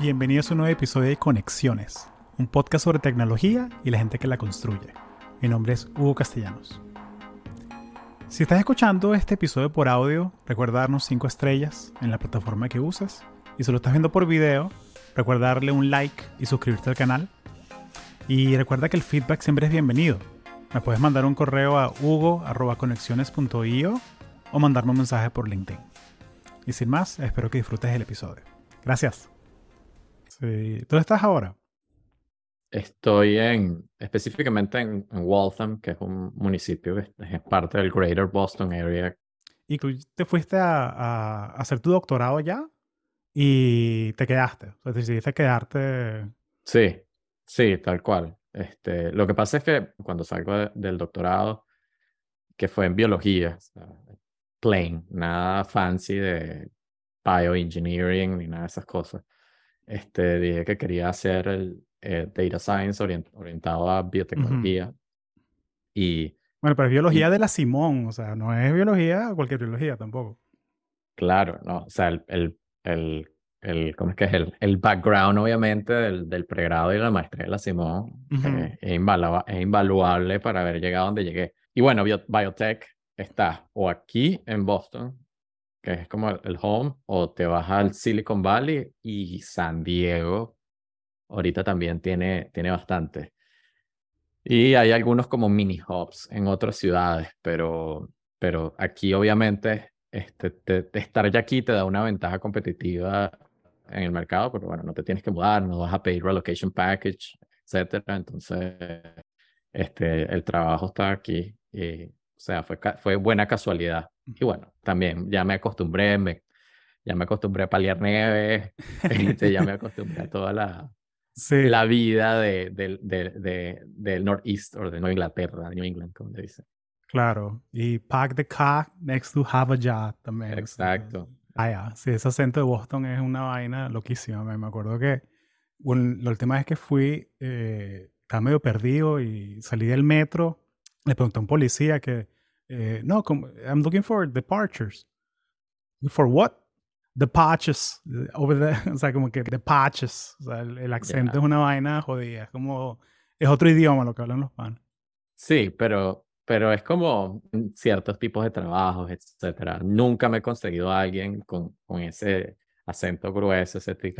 Bienvenidos a un nuevo episodio de Conexiones, un podcast sobre tecnología y la gente que la construye. Mi nombre es Hugo Castellanos. Si estás escuchando este episodio por audio, recuerda darnos 5 estrellas en la plataforma que uses. Y si lo estás viendo por video, recuerda darle un like y suscribirte al canal. Y recuerda que el feedback siempre es bienvenido. Me puedes mandar un correo a hugo.conexiones.io o mandarme un mensaje por LinkedIn. Y sin más, espero que disfrutes el episodio. Gracias. Sí. ¿Dónde estás ahora? Estoy en, específicamente en, Waltham, que es un municipio que es parte del Greater Boston Area. ¿Y tú te fuiste a, hacer tu doctorado ya? Y te quedaste. O sea, decidiste quedarte. Sí, sí, tal cual. Este, lo que pasa es que cuando salgo del doctorado, que fue en biología, plain, nada fancy de bioengineering ni nada de esas cosas. Este, dije que quería hacer el eh, data science orientado a biotecnología. Y. Bueno, pero es biología de la Simón, o sea, no es biología, cualquier biología tampoco. Claro, no, o sea, el, el, el, el ¿cómo es que es? El, el background, obviamente, del, del pregrado y la maestría de la Simón eh, es, es, invaluable para haber llegado donde llegué. Y bueno, biotech está o aquí en Boston, que es como el home, o te vas al Silicon Valley y San Diego. Ahorita también tiene, tiene bastante. Y hay algunos como mini hubs en otras ciudades, pero, pero aquí obviamente este, estar ya aquí te da una ventaja competitiva en el mercado, pero bueno, no te tienes que mudar, no vas a pedir relocation package, etcétera. Entonces, este, el trabajo está aquí y o sea, fue, fue buena casualidad. Y bueno, también ya me acostumbré, me, ya me acostumbré a paliar nieve, este, ya me acostumbré a toda la, la vida de, de, de, del Northeast o de Nueva Inglaterra, New England, como le dicen. Claro, y pack the car next to have a job también. Exacto. Ah, ya, sí, ese acento de Boston es una vaina loquísima. Me acuerdo que bueno, la última vez que fui, eh, estaba medio perdido y salí del metro le pregunté a un policía que, eh, no, I'm looking for departures. For what? The patches. Over there. O sea, como que the patches. O sea, el, acento es una vaina jodida. Es como, es otro idioma lo que hablan los panes. Sí, pero, pero es como ciertos tipos de trabajos, etcétera. Nunca me he conseguido a alguien con, con ese acento grueso, ese tic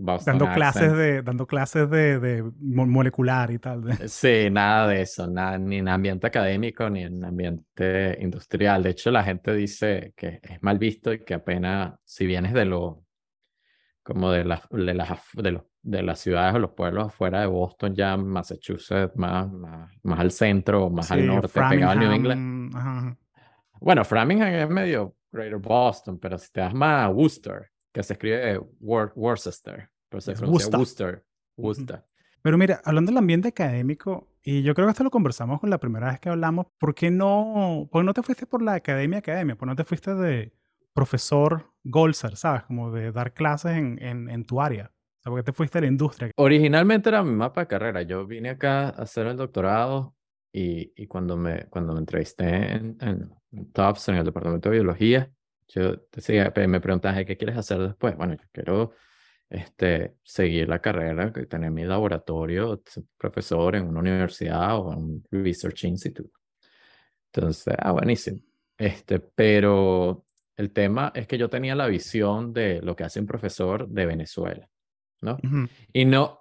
dando clases de Dando clases de, de molecular y tal. Eh, sí, nada de eso, nada, ni en ambiente académico ni en ambiente industrial. De hecho, la gente dice que es mal visto y que apenas, si vienes de lo, como de, las de, las, de, los, de las ciudades o los pueblos afuera de Boston, ya Massachusetts, más, más, más al centro, más al norte, pegado a New England. Bueno, Framingham es medio Greater Boston, pero si te das más a Worcester, que se escribe Worcester, pero se pronuncia Worcester. Worcester. Pero mira, hablando del ambiente académico, y yo creo que esto lo conversamos con la primera vez que hablamos, ¿por qué no, por no te fuiste por la academia academia? ¿Por no te fuiste de profesor Golser, sabes? Como de dar clases en, en, en tu área. O sea, ¿por qué te fuiste a la industria? Originalmente era mi mapa de carrera. Yo vine acá a hacer el doctorado y, y cuando, me, cuando me entrevisté en, en, en TOPS, en el departamento de biología, yo decía, me preguntas, ¿qué quieres hacer después? Bueno, yo quiero este, seguir la carrera, tener mi laboratorio, profesor en una universidad o en un research institute. Entonces, ah, buenísimo. Este, pero el tema es que yo tenía la visión de lo que hace un profesor de Venezuela, ¿no? Y no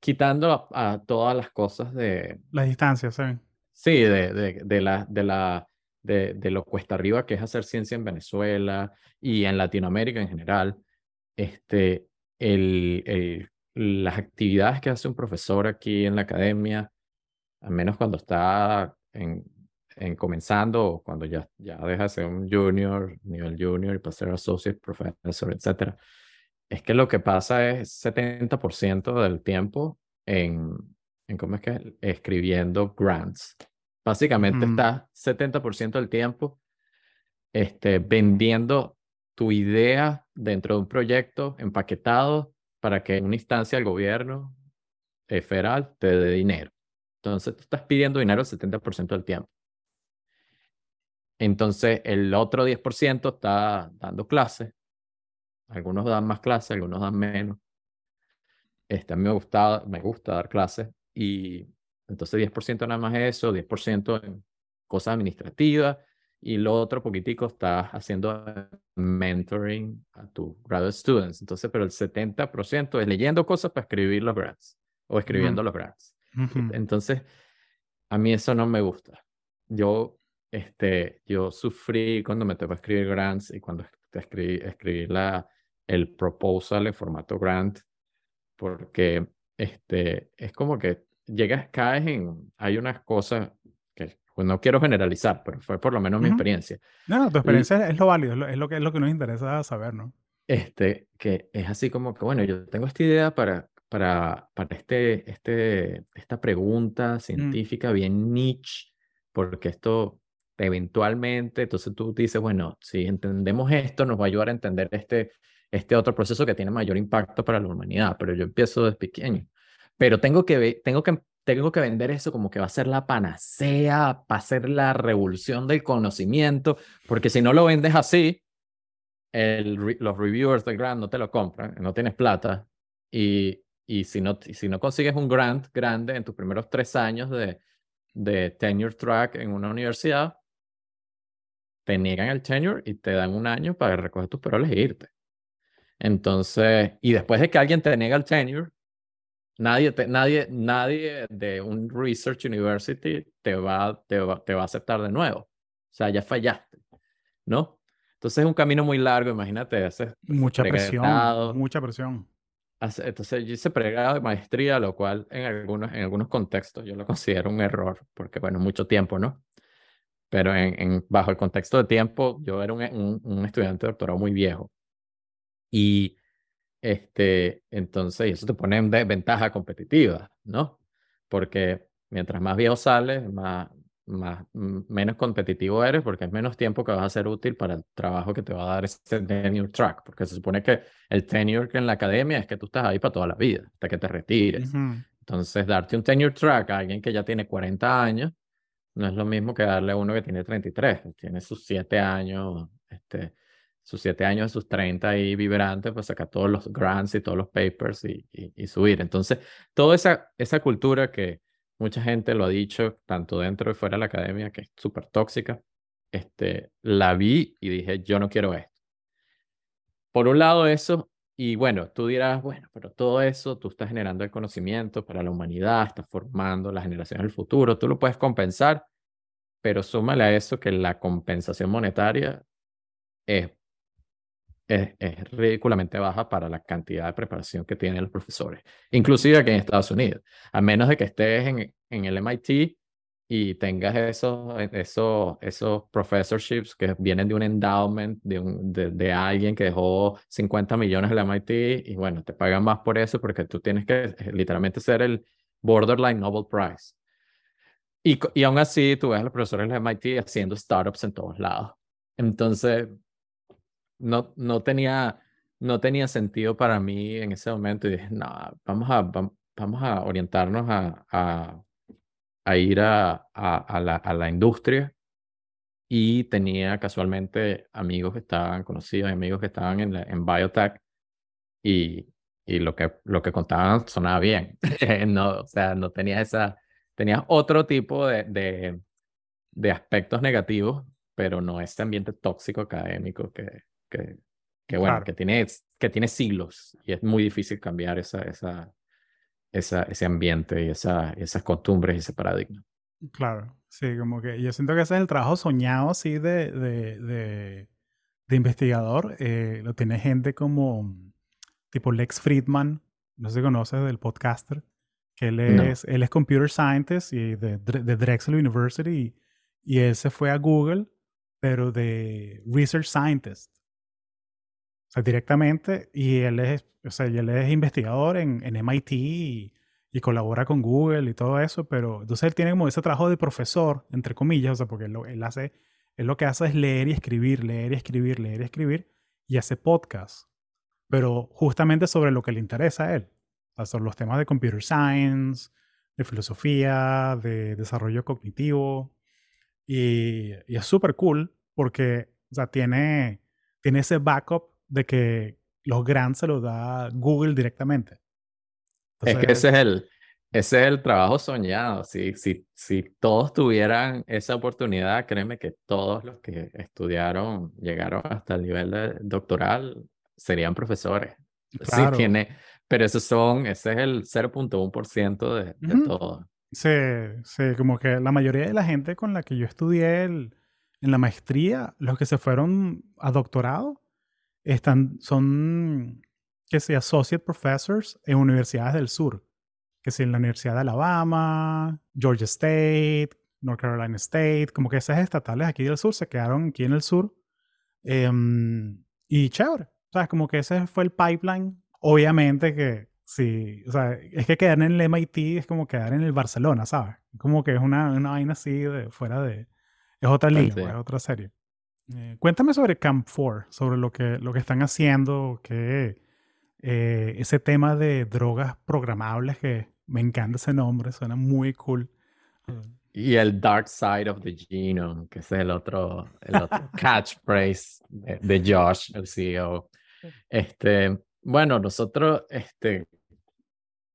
quitando a, todas las cosas de... Las distancias, ¿sí? Sí, de, de, de, la, de la de, lo cuesta arriba que es hacer ciencia en Venezuela y en Latinoamérica en general, este, el, las actividades que hace un profesor aquí en la academia, al menos cuando está en, en comenzando o cuando ya, ya deja de ser un junior, nivel junior y pasar a associate professor, etc., es que lo que pasa es 70% del tiempo en, en, ¿cómo es que? Escribiendo grants. Básicamente está 70% del tiempo este, vendiendo tu idea dentro de un proyecto empaquetado para que en una instancia del gobierno eh, federal te dé dinero. Entonces, tú estás pidiendo dinero el 70% del tiempo. Entonces, el otro 10% está dando clases. Algunos dan más clases, algunos dan menos. Este, a mí me gusta, me gusta dar clases y entonces 10% nada más eso, 10% en cosas administrativas y lo otro poquitico estás haciendo mentoring a tus graduate students. Entonces, pero el 70% es leyendo cosas para escribir los grants o escribiendo los grants. Entonces, a mí eso no me gusta. Yo, este, yo sufrí cuando me tocó escribir grants y cuando escribí, escribí la, el proposal en formato grant, porque este, es como que llegas, caes en, hay unas cosas que pues no quiero generalizar, pero fue por lo menos mi experiencia. No, no, tu experiencia es lo válido, es lo, que, es lo que nos interesa saber, ¿no? Este, que es así como que, bueno, yo tengo esta idea para, para, para este, este, esta pregunta mm. científica bien niche, porque esto eventualmente, entonces tú dices, bueno, si entendemos esto, nos va a ayudar a entender este, este otro proceso que tiene mayor impacto para la humanidad, pero yo empiezo desde pequeño. Pero tengo que, tengo que tengo que vender eso como que va a ser la panacea, va a ser la revolución del conocimiento, porque si no lo vendes así, los reviewers del grant no te lo compran, no tienes plata, y, y si, no, si no consigues un grant grande en tus primeros tres años de, de tenure track en una universidad, te niegan el tenure y te dan un año para recoger tus paroles e irte. Entonces, y después de que alguien te niega el tenure, Nadie, nadie, nadie de un research university te va, te, va, te va a aceptar de nuevo. O sea, ya fallaste, ¿no? Entonces es un camino muy largo, imagínate. Haces mucha presión, mucha presión. Entonces yo hice pregrado de maestría, lo cual en algunos, en algunos contextos yo lo considero un error, porque bueno, mucho tiempo, ¿no? Pero en, en bajo el contexto de tiempo, yo era un, un, un estudiante de doctorado muy viejo. Y este, entonces, eso te pone en ventaja competitiva, ¿no? Porque mientras más viejo sales, más, más, menos competitivo eres porque es menos tiempo que vas a ser útil para el trabajo que te va a dar ese tenure track, porque se supone que el tenure en la academia es que tú estás ahí para toda la vida, hasta que te retires. Entonces, darte un tenure track a alguien que ya tiene 40 años no es lo mismo que darle a uno que tiene 33, tiene sus 7 años, este, sus siete años sus 30 ahí vibrantes, pues sacar todos los grants y todos los papers y, y, subir. Entonces, toda esa, esa cultura que mucha gente lo ha dicho, tanto dentro y fuera de la academia, que es súper tóxica, este, la vi y dije, yo no quiero esto. Por un lado eso, y bueno, tú dirás, bueno, pero todo eso, tú estás generando el conocimiento para la humanidad, estás formando las generaciones del futuro, tú lo puedes compensar, pero súmale a eso que la compensación monetaria es es, ridículamente baja para la cantidad de preparación que tienen los profesores, inclusive aquí en Estados Unidos, a menos de que estés en, en el MIT y tengas esos, esos, esos professorships que vienen de un endowment, de, un, de, alguien que dejó 50 millones en el MIT y bueno, te pagan más por eso porque tú tienes que eh, literalmente ser el borderline Nobel Prize. Y, y aún así, tú ves a los profesores del MIT haciendo startups en todos lados. Entonces, no, no, tenía, no tenía sentido para mí en ese momento y dije, no, vamos a, vamos a orientarnos a, a, ir a, a, la, a la industria y tenía casualmente amigos que estaban conocidos, amigos que estaban en, en biotech y, y lo, que, lo que contaban sonaba bien. no, o sea, no tenía esa, tenía otro tipo de, de, de aspectos negativos, pero no ese ambiente tóxico académico que, que, que bueno, que, tiene, que tiene siglos y es muy difícil cambiar esa, esa, esa, ese ambiente y esa, esas costumbres y ese paradigma. Claro, sí, como que yo siento que ese es el trabajo soñado, sí, de, de, de, de investigador. Eh, lo tiene gente como tipo Lex Friedman, no sé si conoces del podcaster, que él es, él es computer scientist y de, de Drexel University y, y él se fue a Google, pero de research scientist. O sea, directamente. Y él es, o sea, él es investigador en, en MIT y, colabora con Google y todo eso, pero entonces él tiene como ese trabajo de profesor, entre comillas, o sea, porque él, él hace, él lo que hace es leer y escribir, leer y escribir, leer y escribir, y hace podcast, pero justamente sobre lo que le interesa a él, o sea, sobre los temas de computer science, de filosofía, de desarrollo cognitivo, y, es súper cool porque, o tiene, tiene ese backup de que los grants se los da Google directamente. es que ese es el, ese es el trabajo soñado. Si, si, si todos tuvieran esa oportunidad, créeme que todos los que estudiaron, llegaron hasta el nivel de doctoral, serían profesores. Sí, tiene, pero esos son, ese es el 0.1% de, de todo. Sí, sí, como que la mayoría de la gente con la que yo estudié en la maestría, los que se fueron a doctorado, están, son, que sea, associate professors en universidades del sur que si en la Universidad de Alabama, Georgia State, North Carolina State, como que esas estatales aquí del sur se quedaron aquí en el sur. Em, y chévere. O sea, como que ese fue el pipeline. Obviamente que sí, o sea, es que quedar en el MIT es como quedar en el Barcelona, ¿sabes? Como que es una, una vaina así de fuera de... Es otra línea, pues, es otra serie. Eh, cuéntame sobre Camp 4, sobre lo que, lo que están haciendo, que eh, ese tema de drogas programables que me encanta ese nombre, suena muy cool. Y el Dark Side of the Genome, que es el otro, el otro catchphrase de, Josh, el CEO. Este, bueno, nosotros este,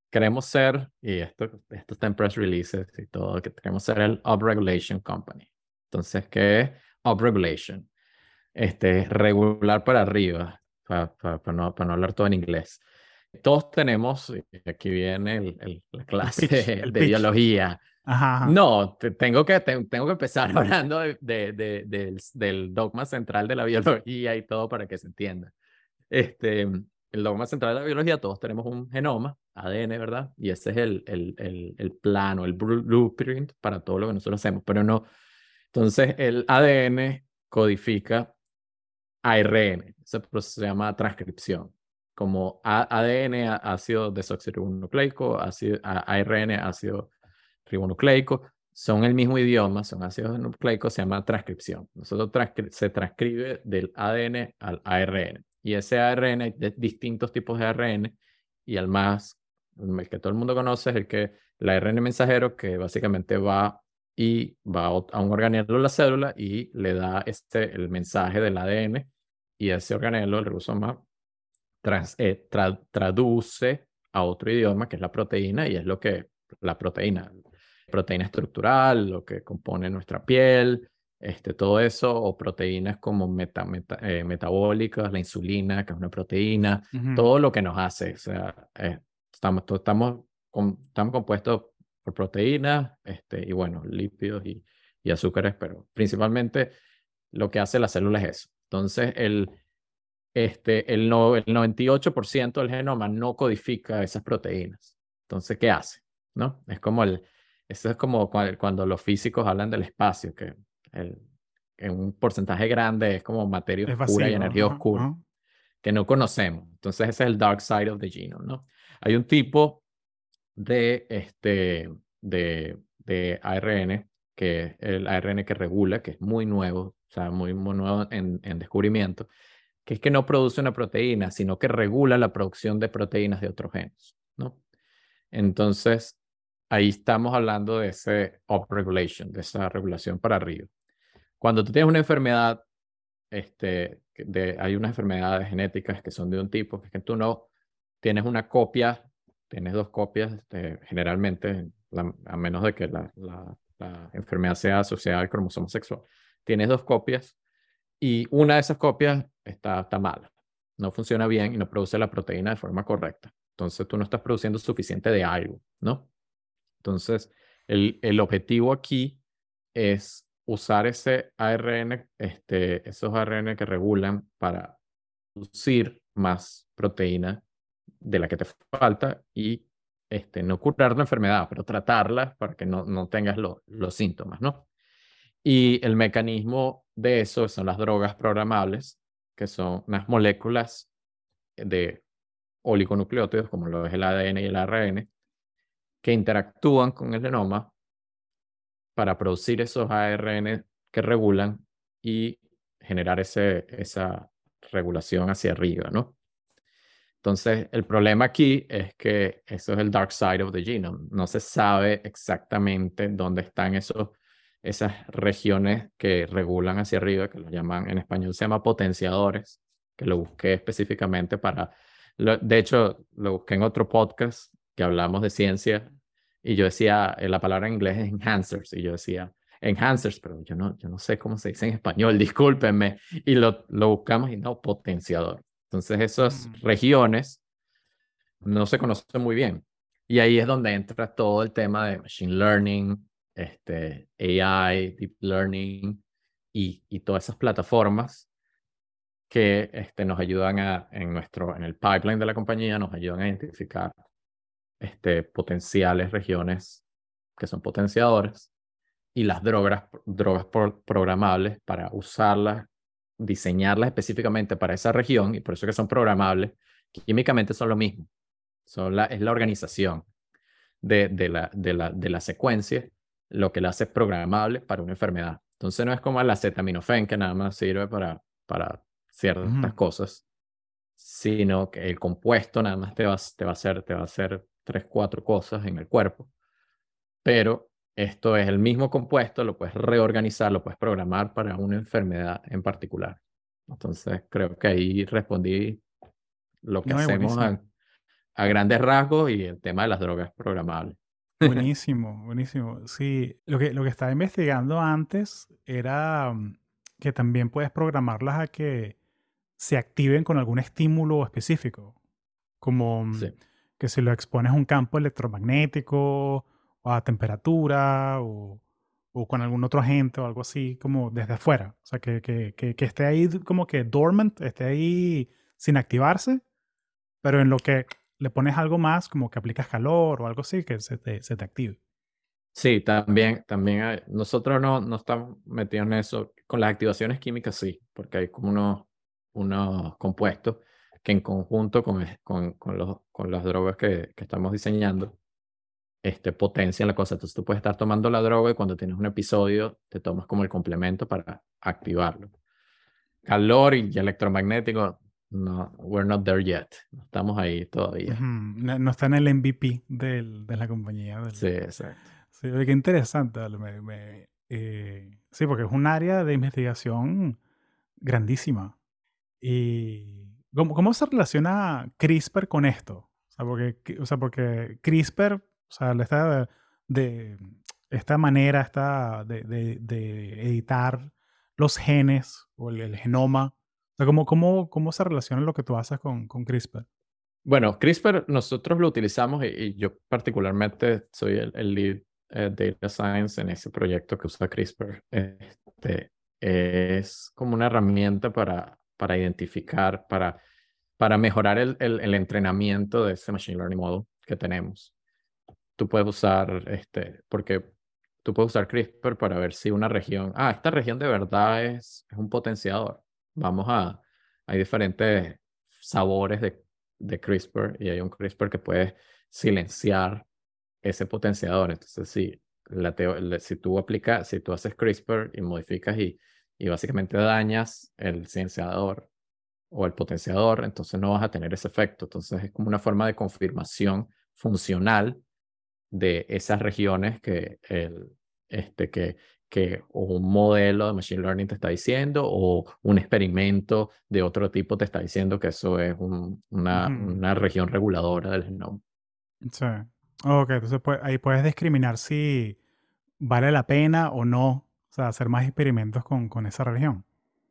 queremos ser, y esto, esto está en press releases y todo, que queremos ser el Upregulation Company. Entonces, ¿qué es Upregulation? Este, regular para arriba, para, para, no, para no hablar todo en inglés. Todos tenemos, aquí viene el, la clase de biología. No, tengo, que, tengo que empezar hablando de, de, del, del, dogma central de la biología y todo para que se entienda. Este, el dogma central de la biología, todos tenemos un genoma, ADN, ¿verdad? Y ese es el, el, el, el plano, el blueprint para todo lo que nosotros hacemos, pero no. Entonces, el ADN codifica ARN, ese proceso se llama transcripción como ADN, ácido desoxirribonucleico, ARN, ácido ribonucleico, son el mismo idioma, son ácidos nucleicos, se llama transcripción. Nosotros se transcribe del ADN al ARN. Y ese ARN hay distintos tipos de ARN y el más, el que todo el mundo conoce es el que, el ARN mensajero, que básicamente va y va a un organelo de la célula y le da este, el mensaje del ADN y ese organelo, el ribosoma, eh, traduce a otro idioma, que es la proteína, y es lo que la proteína, proteína estructural, lo que compone nuestra piel, este, todo eso, o proteínas como meta, eh, metabólicas, la insulina, que es una proteína, todo lo que nos hace. O sea, eh, estamos, estamos, estamos compuestos por proteínas, este, y bueno, lípidos y, y azúcares, pero principalmente lo que hace la célula es eso. Entonces, el, este, el, no, el 98% del genoma no codifica esas proteínas. Entonces, ¿qué hace? ¿No? Es como el, eso es como cuando los físicos hablan del espacio, que el, en un porcentaje grande es como materia oscura y energía oscura, que no conocemos. Entonces, ese es el dark side of the genome, ¿no? Hay un tipo de, este, de, de ARN, que es el ARN que regula, que es muy nuevo, o sea, muy, nuevo en, en descubrimiento, que es que no produce una proteína, sino que regula la producción de proteínas de otros genes, ¿no? Entonces, ahí estamos hablando de ese upregulation, de esa regulación para arriba. Cuando tú tienes una enfermedad, este, de, hay unas enfermedades genéticas que son de un tipo, que es que tú no tienes una copia, tienes dos copias, este, generalmente, a menos de que la, enfermedad sea asociada al cromosoma sexual, tienes dos copias y una de esas copias está, está mala, no funciona bien y no produce la proteína de forma correcta. Entonces tú no estás produciendo suficiente de algo, ¿no? Entonces, el, el objetivo aquí es usar ese ARN, este, esos ARN que regulan para producir más proteína de la que te falta y este, no curar la enfermedad, pero tratarla para que no, no tengas los síntomas, ¿no? Y el mecanismo de eso son las drogas programables, que son unas moléculas de oligonucleótidos, como lo es el ADN y el ARN, que interactúan con el genoma para producir esos ARN que regulan y generar ese, esa regulación hacia arriba, ¿no? Entonces, el problema aquí es que eso es el dark side of the genome. No se sabe exactamente dónde están esos esas regiones que regulan hacia arriba, que lo llaman en español, se llama potenciadores, que lo busqué específicamente para, de hecho, lo busqué en otro podcast que hablamos de ciencia y yo decía, eh, la palabra en inglés es enhancers, y yo decía, enhancers, pero yo no, yo no sé cómo se dice en español, discúlpenme, y lo, lo buscamos y no, potenciador. Entonces esas mm. regiones no se conocen muy bien. Y ahí es donde entra todo el tema de machine learning, este, AI, deep learning y, y todas esas plataformas que este, nos ayudan a, en, nuestro, en el pipeline de la compañía, nos ayudan a identificar este, potenciales regiones que son potenciadores y las drogas, drogas programables para usarlas, diseñarlas específicamente para esa región y por eso que son programables, químicamente son lo mismo. Son la, es la organización de, de, la, de, la, de la secuencia lo que la hace programable para una enfermedad. Entonces no es como el acetaminofén que nada más sirve para, para ciertas cosas, sino que el compuesto nada más te va, te va a hacer, te va a hacer tres, cuatro cosas en el cuerpo, pero esto es el mismo compuesto, lo puedes reorganizar, lo puedes programar para una enfermedad en particular. Entonces, creo que ahí respondí lo que hacemos a, a, grandes rasgos y el tema de las drogas programables. Buenísimo, buenísimo. Sí, lo que, lo que estaba investigando antes era mm, que también puedes programarlas a que se activen con algún estímulo específico, como mm, que si lo expones a un campo electromagnético a temperatura o, o, con algún otro agente o algo así, como desde afuera. O sea, que, que, que, esté ahí como que dormant, esté ahí sin activarse, pero en lo que le pones algo más, como que aplicas calor o algo así, que se te, se te active. Sí, también, también nosotros no, no estamos metidos en eso. Con las activaciones químicas sí, porque hay como unos, unos compuestos que en conjunto con, con, con, los, con las drogas que, que estamos diseñando, este, potencian la cosa. Entonces tú puedes estar tomando la droga y cuando tienes un episodio te tomas como el complemento para activarlo. Calor y electromagnético, no, we're not there yet. No estamos ahí todavía. no, está en el MVP del, de la compañía. Sí, exacto. Sí, qué interesante. Me, eh, sí, porque es un área de investigación grandísima. Y ¿Cómo, ¿Cómo, se relaciona CRISPR con esto? O sea, porque, o sea, porque CRISPR, o sea, esta, de, esta manera esta de, de, de editar los genes o el, genoma, ¿cómo, cómo, ¿cómo se relaciona lo que tú haces con, con CRISPR? Bueno, CRISPR nosotros lo utilizamos y, yo particularmente soy el, el lead eh, data science en ese proyecto que usa CRISPR. Este, es como una herramienta para para identificar, para, para mejorar el, el, entrenamiento de ese machine learning model que tenemos. Tú puedes usar, este, porque tú puedes usar CRISPR para ver si una región, ah, esta región de verdad es, es un potenciador. Vamos a, hay diferentes sabores de, de CRISPR y hay un CRISPR que puede silenciar ese potenciador. Entonces, si, la si tú aplicas, si tú haces CRISPR y modificas y y básicamente dañas el silenciador o el potenciador, entonces no vas a tener ese efecto. Entonces es como una forma de confirmación funcional de esas regiones que, el, este, que, que un modelo de Machine Learning te está diciendo o un experimento de otro tipo te está diciendo que eso es una, una región reguladora del genoma. Sí. Ok, entonces pues, ahí puedes discriminar si vale la pena o no o sea, hacer más experimentos con, con esa región.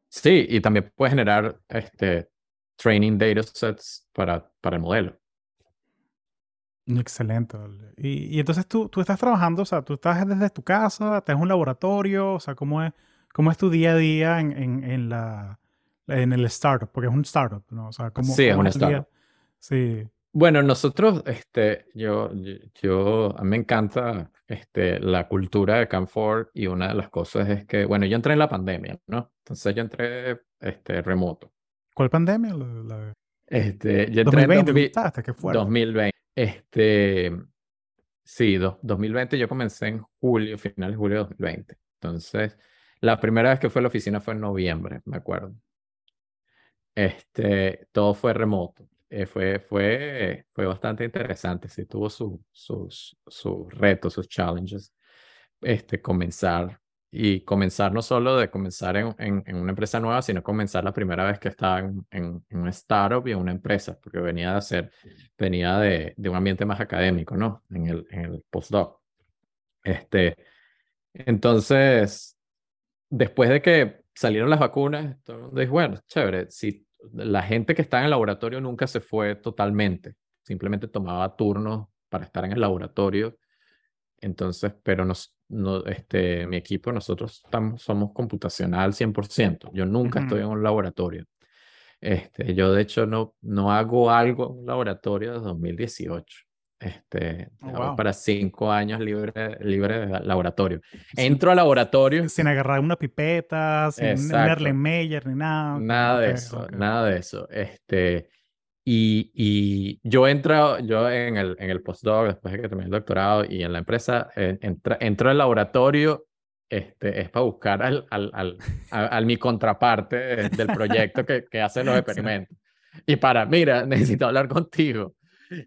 Sí, y también puedes generar este, training datasets para, para el modelo. Excelente. Y, y, entonces tú, tú estás trabajando, o sea, tú estás desde tu casa, tienes un laboratorio, o sea, ¿cómo es, cómo es tu día a día en, en, en, la, en el startup? Porque es un startup, ¿no? O sea, ¿cómo, sí, es un startup. Sí. Bueno, nosotros, este, yo, yo, a mí me encanta este, la cultura de Canfor y una de las cosas es que, bueno, yo entré en la pandemia, ¿no? Entonces yo entré este, remoto. ¿Cuál pandemia? Este, yo entré 2020, en ¿qué fue? 2020. Este, sí, 2020 yo comencé en julio, final de julio de 2020. Entonces, la primera vez que fue a la oficina fue en noviembre, me acuerdo. Este, todo fue remoto. Eh, fue, fue, fue bastante interesante, sí, tuvo su, sus, sus retos, sus challenges, este, comenzar y comenzar no solo de comenzar en, en, una empresa nueva, sino comenzar la primera vez que estaba en, en, una startup y en una empresa, porque venía de hacer, venía de, de un ambiente más académico, ¿no? En el, en el postdoc. Este, entonces, después de que salieron las vacunas, todo el mundo dijo, bueno, chévere, si la gente que está en el laboratorio nunca se fue totalmente, simplemente tomaba turnos para estar en el laboratorio. Entonces, pero nos, no, este, mi equipo, nosotros estamos, somos computacional 100%. Yo nunca estoy en un laboratorio. Este, yo, de hecho, no, no hago algo en un laboratorio desde 2018. Este, oh, para cinco años libre, libre de laboratorio. Entro al laboratorio. Sin agarrar una pipeta, sin Meyer ni nada. Nada de eso, nada de eso. Este, y, y yo entro, yo en el, en el postdoc, después de que terminé el doctorado y en la empresa, eh, entro al laboratorio, este, es para buscar al, al, al, mi contraparte del proyecto que, que hace los experimentos. Y para, mira, necesito hablar contigo.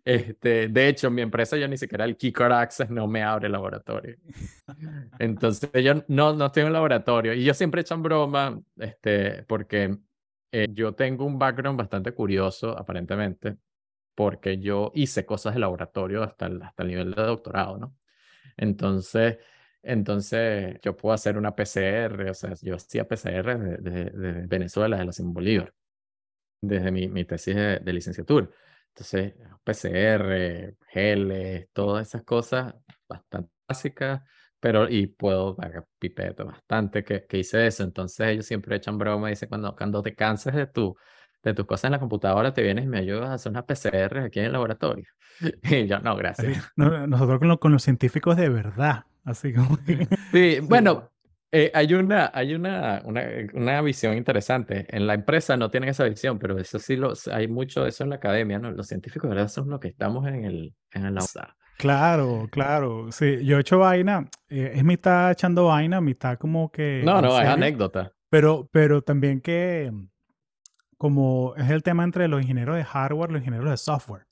Este, de hecho, mi empresa yo ni siquiera el Keycard Access no me abre el laboratorio. Entonces yo no, no tengo un laboratorio. Y yo siempre echan broma, este, porque eh, yo tengo un background bastante curioso, aparentemente, porque yo hice cosas de laboratorio hasta el, hasta el nivel de doctorado, ¿no? Entonces, entonces yo puedo hacer una PCR, o sea, yo hacía PCR de, de, Venezuela, de la Simón Bolívar, desde mi, mi tesis de, de licenciatura. Entonces, PCR, geles, todas esas cosas bastante básicas, pero y puedo pagar pipeta bastante que, que, hice eso. Entonces ellos siempre echan broma y dicen, cuando, cuando te canses de, tu, de tus cosas en la computadora, te vienes y me ayudas a hacer una PCR aquí en el laboratorio. Y yo, no, gracias. nosotros con, con, los científicos de verdad, así como... Sí, bueno, eh, hay una, hay una, una, una, visión interesante. En la empresa no tienen esa visión, pero eso sí lo, hay mucho de eso en la academia, ¿no? Los científicos de verdad son los que estamos en el, en el Claro, claro. Sí, yo he hecho vaina, eh, es mitad echando vaina, mitad como que... No, no, es anécdota. Pero, pero también que como es el tema entre los ingenieros de hardware y los ingenieros de software.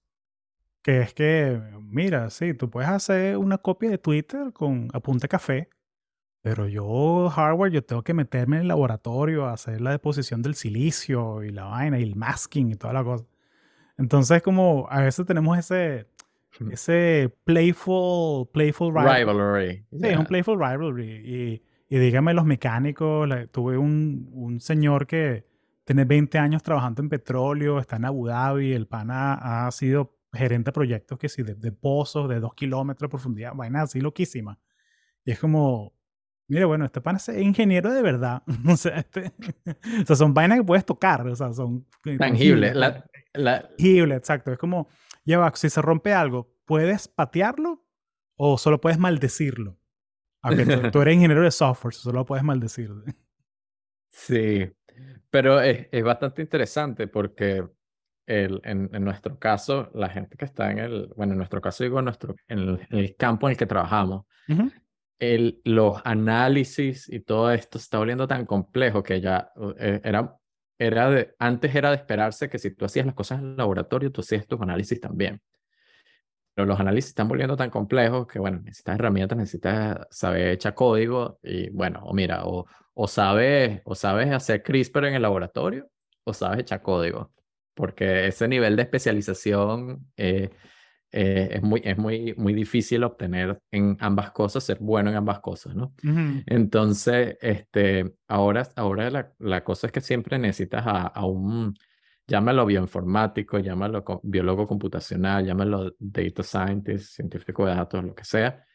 Que es que, mira, sí, tú puedes hacer una copia de Twitter con apunte café, pero yo, hardware, yo tengo que meterme en el laboratorio a hacer la deposición del silicio y la vaina y el masking y toda la cosa. Entonces, como a veces tenemos ese, ese playful, playful rivalry. Sí, es un playful rivalry. Y, y dígame los mecánicos, tuve un, un, señor que tiene 20 años trabajando en petróleo, está en Abu Dhabi, el pana ha sido gerente de proyectos que sí, de, de pozos de 2 kilómetros de profundidad, vaina así loquísima. Y es como, Mira, bueno, este pan es ingeniero de verdad. o, sea, este, o sea, son vainas que puedes tocar, o sea, son tangibles. La, Tangible, exacto. Es como, lleva, si se rompe algo, ¿puedes patearlo o solo puedes maldecirlo? Aunque tú, eres ingeniero de software, solo puedes maldecir. Sí, pero es, es bastante interesante porque el, en, en, nuestro caso, la gente que está en el, bueno, en nuestro caso digo, en, nuestro, en, el, campo en el que trabajamos, el, los análisis y todo esto se está volviendo tan complejo que ya eh, era, era de, antes era de esperarse que si tú hacías las cosas en el laboratorio, tú hacías tus análisis también. Pero los análisis están volviendo tan complejos que, bueno, necesitas herramientas, necesitas saber echar código y, bueno, o mira, o, o, sabes, o sabes hacer CRISPR en el laboratorio o sabes echar código. Porque ese nivel de especialización eh, eh, es, muy, es muy, muy difícil obtener en ambas cosas, ser bueno en ambas cosas, ¿no? Entonces, este, ahora, ahora la, la, cosa es que siempre necesitas a, a, un, llámalo bioinformático, llámalo biólogo computacional, llámalo data scientist, científico de datos, lo que sea,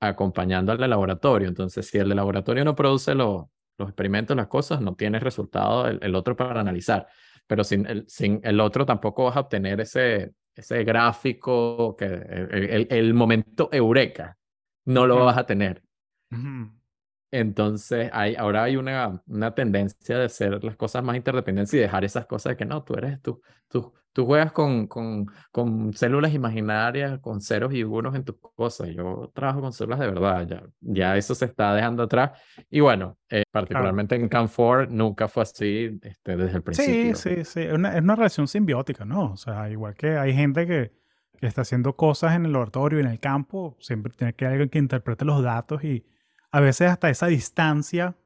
acompañando al laboratorio. Entonces, si el laboratorio no produce los experimentos, las cosas, no tienes resultado el, el otro para analizar. Pero sin el, sin el otro tampoco vas a obtener ese, ese gráfico, que el, el, momento eureka, no lo vas a tener. Entonces, hay, ahora hay una, una tendencia de hacer las cosas más interdependientes y dejar esas cosas de que no, tú eres tú, tú, tú juegas con, con, con células imaginarias, con ceros y unos en tus cosas. Yo trabajo con células de verdad, ya, ya eso se está dejando atrás. Y bueno, eh, particularmente en Canfor nunca fue así este, desde el principio. Sí, sí, sí, es una, es una relación simbiótica, ¿no? O sea, igual que hay gente que, que está haciendo cosas en el laboratorio, en el campo, siempre tiene que haber alguien que interprete los datos y a veces hasta esa distancia,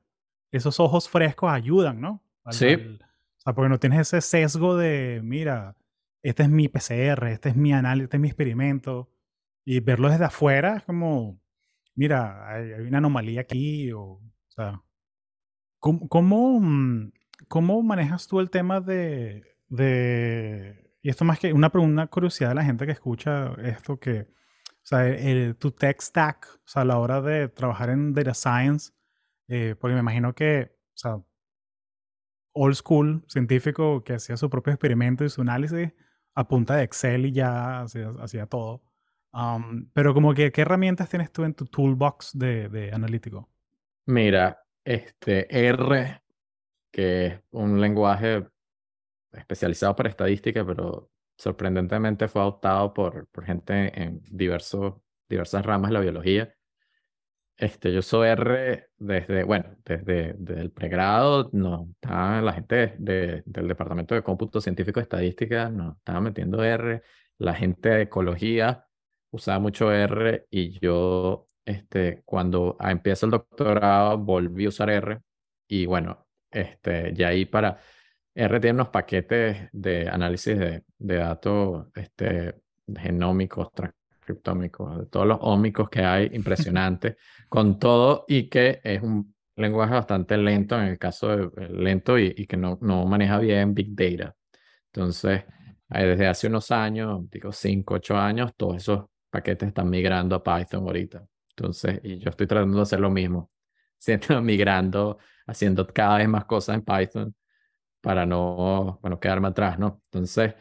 esos ojos frescos ayudan, ¿no? sí. o sea, porque no tienes ese sesgo de, mira, este es mi PCR, este es mi análisis, este es mi experimento. Y verlo desde afuera es como, mira, hay, una anomalía aquí, o, o sea, ¿cómo, cómo, mm, cómo manejas tú el tema de, de, y esto más que una, una curiosidad de la gente que escucha esto, que, o sea, el, tu tech stack, o sea, a la hora de trabajar en data science, eh, porque me imagino que, o sea, old school científico que hacía su propio experimento y su análisis a punta de Excel y ya hacía, todo. Um, pero como que, ¿qué herramientas tienes tú en tu toolbox de, de analítico? Mira, este R, que es un lenguaje especializado para estadística, pero sorprendentemente fue adoptado por, por gente en diversos, diversas ramas de la biología. Este, yo soy R desde, bueno, desde, el pregrado, no, estaba la gente de, del Departamento de Cómputo Científico y Estadística, no, estaba metiendo R, la gente de Ecología usaba mucho R y yo, este, cuando empiezo el doctorado, volví a usar R y bueno, este, ya ahí para, R tiene unos paquetes de análisis de, de datos este, genómicos, transcriptómicos, de todos los ómicos que hay, impresionante, con todo y que es un lenguaje bastante lento en el caso de eh, lento y, y que no, no maneja bien Big Data. Entonces, desde hace unos años, digo 5, 8 años, todos esos paquetes están migrando a Python ahorita. Entonces, y yo estoy tratando de hacer lo mismo, siento migrando, haciendo cada vez más cosas en Python para no, bueno, quedarme atrás, ¿no? Entonces,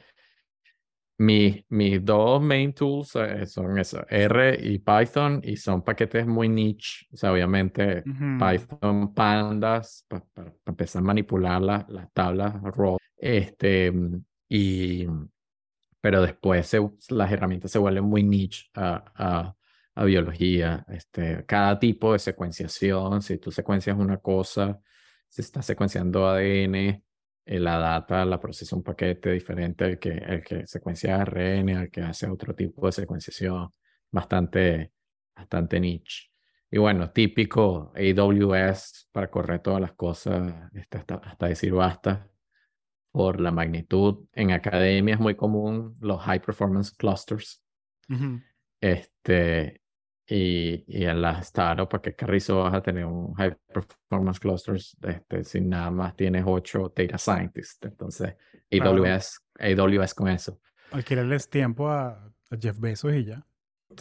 mis, mis dos main tools eh, son eso, R y Python, y son paquetes muy niche. O sea, obviamente Python Pandas para empezar a manipular las tablas raw. Este, y, pero después las herramientas se vuelven muy niche a, a, a, biología. Este, cada tipo de secuenciación, si tú secuencias una cosa, si estás secuenciando ADN, la data la procesa un paquete diferente al que, el que secuencia ARN, al que hace otro tipo de secuenciación, bastante, bastante niche. Y bueno, típico AWS para correr todas las cosas, hasta, hasta decir basta, por la magnitud. En academia es muy común los high performance clusters. Este, y, y en las startups, ¿para qué carrizo vas a tener un high performance clusters este, si nada más tienes ocho data scientists? Entonces, AWS, AWS con eso. Alquilarles tiempo a, Jeff Bezos y ya.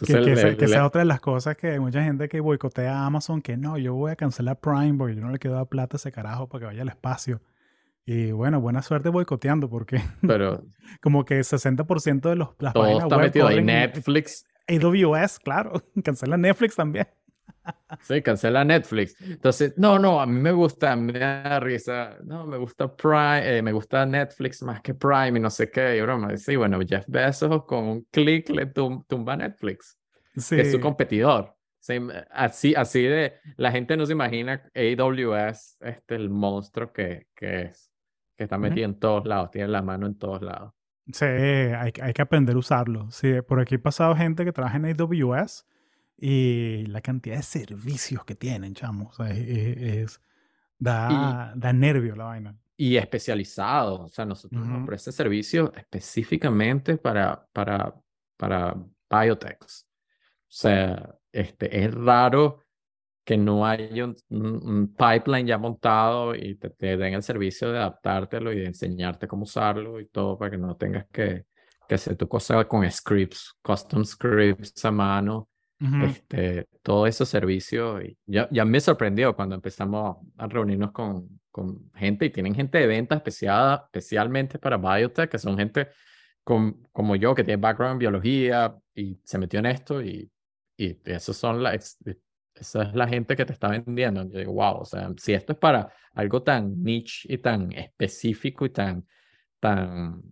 que, que, sea otra de las cosas que hay mucha gente que boicotea a Amazon, que no, yo voy a cancelar Prime porque yo no le quiero dar plata a ese carajo para que vaya al espacio. Y bueno, buena suerte boicoteando porque Pero, como que 60% de los, las todo está metido ahí. Netflix, AWS, claro. Cancela Netflix también. Sí, cancela Netflix. Entonces, no, no, a mí me gusta, me da risa. No, me gusta Prime, eh, me gusta Netflix más que Prime y no sé qué. Y broma, sí, bueno, Jeff Bezos con un clic le tumba Netflix, sí. que es su competidor. así, así de, la gente no se imagina AWS, este, el monstruo que, que es, que está metido en todos lados, tiene la mano en todos lados. Sí, hay, hay que aprender a usarlo. Sí, por aquí he pasado gente que trabaja en AWS y la cantidad de servicios que tienen, chamo. O sea, es, da, da nervio la vaina. Y especializado. O sea, nosotros uh -huh. ese servicio específicamente para, para, para biotechs. O sea, este, es raro que no haya un, pipeline ya montado y te, den el servicio de adaptártelo y de enseñarte cómo usarlo y todo para que no tengas que, que hacer tu cosa con scripts, custom scripts a mano, este, todo ese servicio. Y ya, ya me sorprendió cuando empezamos a reunirnos con, con gente y tienen gente de venta especial, especialmente para biotech, que son gente con, como yo que tiene background en biología y se metió en esto y, y esos son las esa es la gente que te está vendiendo. Yo digo, wow, o sea, si esto es para algo tan niche y tan específico y tan, tan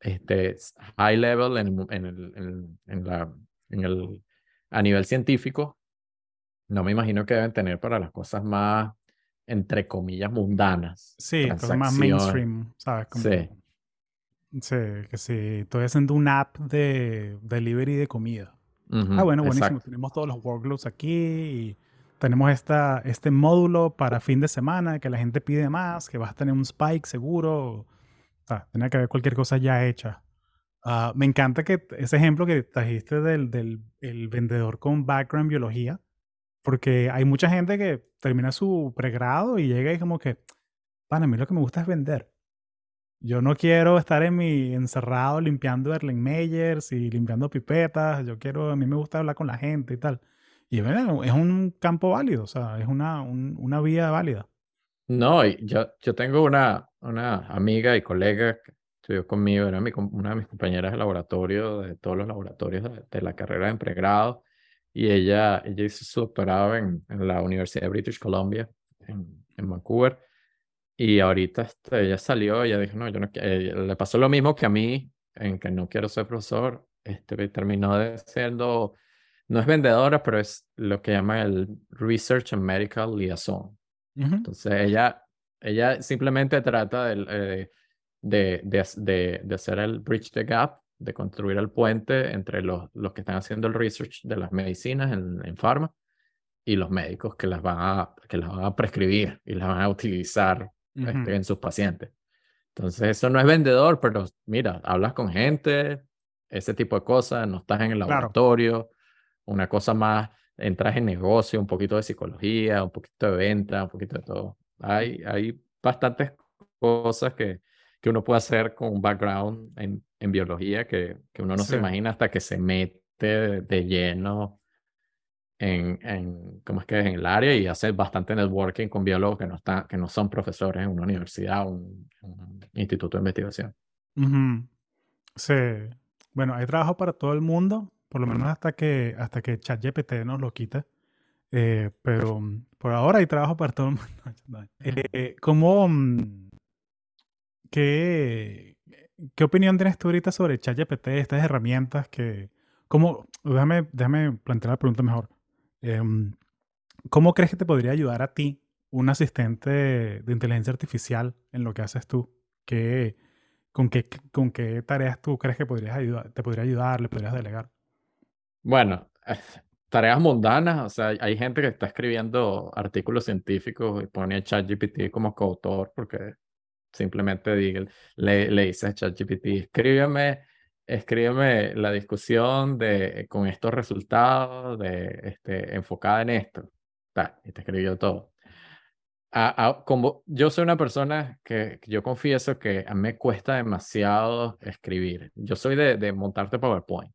este, high level en, en, el, en, la, en el, a nivel científico, no me imagino que deben tener para las cosas más, entre comillas, mundanas. Sí, cosas más mainstream, ¿sabes? sí. Sí, que sí, estoy haciendo una app de delivery de comida ah, bueno, buenísimo. Tenemos todos los workloads aquí y tenemos esta, este módulo para fin de semana que la gente pide más, que vas a tener un spike seguro. O tiene que haber cualquier cosa ya hecha. Ah, me encanta que ese ejemplo que trajiste del, del el vendedor con background biología, porque hay mucha gente que termina su pregrado y llega y como que, para mí lo que me gusta es vender. Yo no quiero estar en mi encerrado limpiando Erlenmeyers y limpiando pipetas. Yo quiero, a mí me gusta hablar con la gente y tal. Y bueno, es un campo válido, o sea, es una, una vía válida. No, yo, yo tengo una, una amiga y colega que estudió conmigo, era mi, una de mis compañeras de laboratorio, de todos los laboratorios de, la carrera de pregrado, y ella, ella hizo su doctorado en, en la Universidad de British Columbia, en, en Vancouver, y ahorita este, ella salió, ella dijo, no, yo no eh, le pasó lo mismo que a mí, en que no quiero ser profesor, este, terminó de siendo no es vendedora, pero es lo que llama el Research and Medical Liaison. Entonces ella, ella simplemente trata eh, de, de, de, hacer el bridge the gap, de construir el puente entre los, los que están haciendo el research de las medicinas en, en pharma y los médicos que las van a, que las van a prescribir y las van a utilizar este, en sus pacientes. Entonces eso no es vendedor, pero mira, hablas con gente, ese tipo de cosas, no estás en el laboratorio una cosa más, entras en negocio, un poquito de psicología, un poquito de venta, un poquito de todo. Hay, hay bastantes cosas que, que uno puede hacer con un background en, en biología que, que uno no se imagina hasta que se mete de, lleno en, en, ¿cómo es que es? en el área y hace bastante networking con biólogos que no, están, que no son profesores en una universidad o un, instituto de investigación. Sí. Bueno, hay trabajo para todo el mundo por lo menos hasta que, hasta que ChatGPT nos lo quite. Eh, pero mm, por ahora hay trabajo para todo el mundo. Eh, ¿Cómo, mm, qué, qué opinión tienes tú ahorita sobre ChatGPT, estas herramientas que... ¿cómo, déjame, déjame plantear la pregunta mejor. Em, ¿Cómo crees que te podría ayudar a ti un asistente de inteligencia artificial en lo que haces tú? ¿Qué, con, qué, ¿Con qué tareas tú crees que podrías ayudar, te podría ayudar, le podrías delegar? Bueno, tareas mundanas, o sea, hay gente que está escribiendo artículos científicos y pone a ChatGPT como coautor porque simplemente le, le dice a ChatGPT, escríbeme, escríbeme la discusión de, con estos resultados de, este, enfocada en esto. y te escribió todo. como yo soy una persona que, yo confieso que a mí me cuesta demasiado escribir. Yo soy de, de montarte PowerPoint.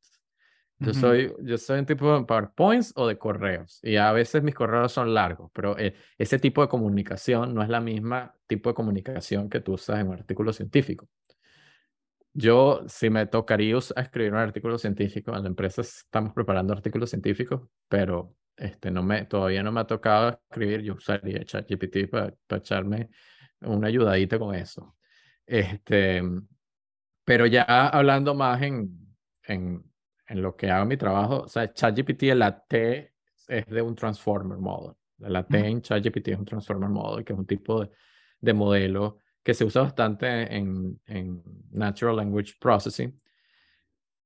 Yo, soy, yo soy un tipo de PowerPoints o de correos y a veces mis correos son largos, pero eh, ese tipo de comunicación no es la misma tipo de comunicación que tú usas en un artículo científico. Yo, si me tocaría escribir un artículo científico, en la empresa estamos preparando artículos científicos, pero este, no me, todavía no me ha tocado escribir, yo usaría ChatGPT para, para echarme una ayudadita con eso. Este, pero ya hablando más en, en en lo que hago mi trabajo, o sea, ChatGPT, la T es de un Transformer Model. La T en ChatGPT es un Transformer Model, que es un tipo de, de modelo que se usa bastante en, en Natural Language Processing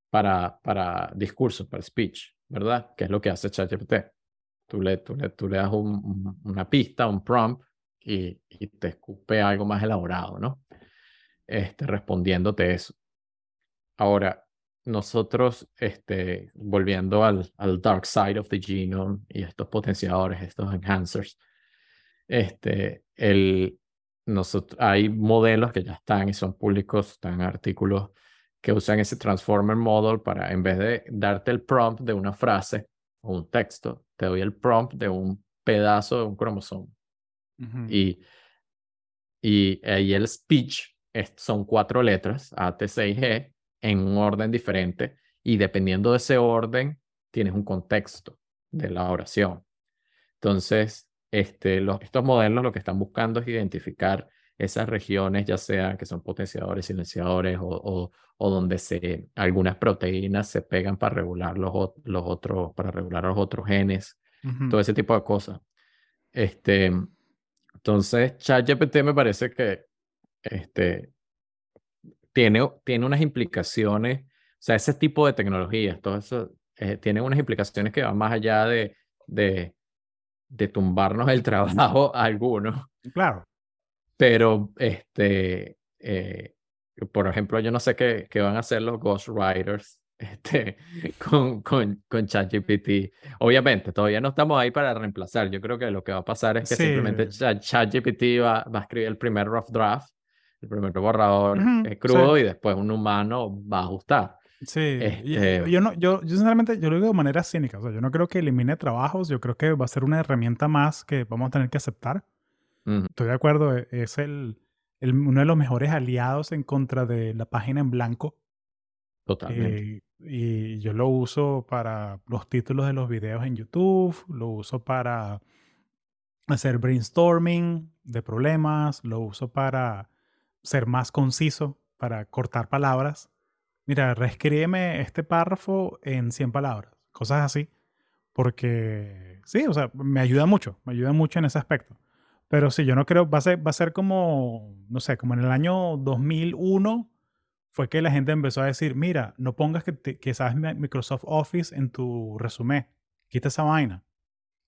para, para discurso, para speech, ¿verdad? Que es lo que hace ChatGPT. Tú le, tú le, tú le das una pista, un prompt, y, y, te escupe algo más elaborado, ¿no? Este, respondiéndote eso. Ahora, nosotros, este, volviendo al, al dark side of the genome y estos potenciadores, estos enhancers, este, el, nosotros, hay modelos que ya están y son públicos, están artículos que usan ese transformer model para, en vez de darte el prompt de una frase o un texto, te doy el prompt de un pedazo de un cromosoma. Y, y ahí el speech son cuatro letras, A, T, C y G, en un orden diferente y dependiendo de ese orden tienes un contexto de la oración. Entonces, este, los, estos modelos lo que están buscando es identificar esas regiones, ya sea que son potenciadores, silenciadores o, o, donde se, algunas proteínas se pegan para regular los, los otros, para regular los otros genes, todo ese tipo de cosas. Este, entonces, ChatGPT me parece que este, tiene, tiene unas implicaciones, o sea, ese tipo de tecnologías, todo eso, eh, tiene unas implicaciones que van más allá de, de, de tumbarnos el trabajo a algunos. Claro. Pero, este, eh, por ejemplo, yo no sé qué, qué van a hacer los ghostwriters este, con, con, con ChatGPT. Obviamente, todavía no estamos ahí para reemplazar. Yo creo que lo que va a pasar es que simplemente ChatGPT va, va a escribir el primer rough draft, el primer borrador crudo y después un humano va a ajustar. Sí, este yo, no, yo, yo sinceramente yo lo digo de manera cínica, o sea, yo no creo que elimine trabajos, yo creo que va a ser una herramienta más que vamos a tener que aceptar. Estoy de acuerdo, e, es el, el, uno de los mejores aliados en contra de la página en blanco. Totalmente. Eh, y yo lo uso para los títulos de los videos en YouTube, lo uso para hacer brainstorming de problemas, lo uso para ser más conciso, para cortar palabras. Mira, reescríbeme este párrafo en 100 palabras, cosas así, porque sí, o sea, me ayuda mucho, me ayuda mucho en ese aspecto. Pero sí, yo no creo, va a ser, va a ser como, no sé, como en el año 2001 fue que la gente empezó a decir, mira, no pongas que, que sabes Microsoft Office en tu resumen, quita esa vaina,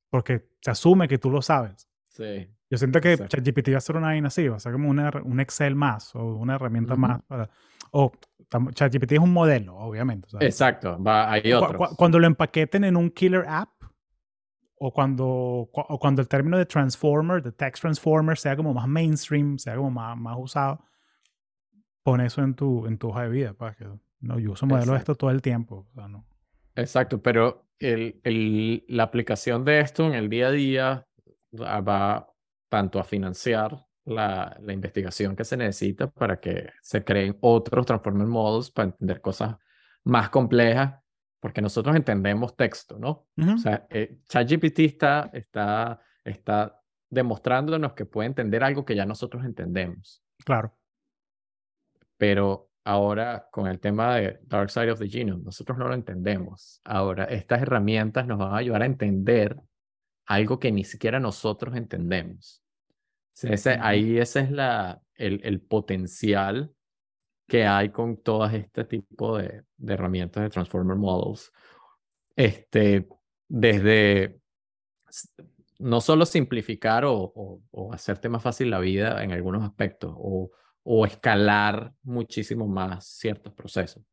porque se asume que tú lo sabes. Sí. Yo siento que ChatGPT va a ser una vaina así, va a ser como una, un Excel más o una herramienta más. Para, o ChatGPT es un modelo, obviamente. Exacto, va, hay otros. cuando lo empaqueten en un killer app, o cuando, o cuando el término de transformer, de text transformer, sea como más mainstream, sea como más, más usado, pon eso en tu, en tu hoja de vida. Pues, que, no, yo uso modelos de esto todo el tiempo. O sea, no. Exacto, pero el, el, la aplicación de esto en el día a día va tanto a financiar la, la, investigación que se necesita para que se creen otros transformer models para entender cosas más complejas, porque nosotros entendemos texto, ¿no? O sea, eh, ChatGPT está, está, está demostrándonos que puede entender algo que ya nosotros entendemos. Claro. Pero ahora con el tema de Dark Side of the Genome, nosotros no lo entendemos. Ahora, estas herramientas nos van a ayudar a entender algo que ni siquiera nosotros entendemos. ese, ahí ese es la, el, el, potencial que hay con todo este tipo de, de, herramientas de Transformer Models. Este, desde no solo simplificar o, o, o, hacerte más fácil la vida en algunos aspectos, o, o escalar muchísimo más ciertos procesos.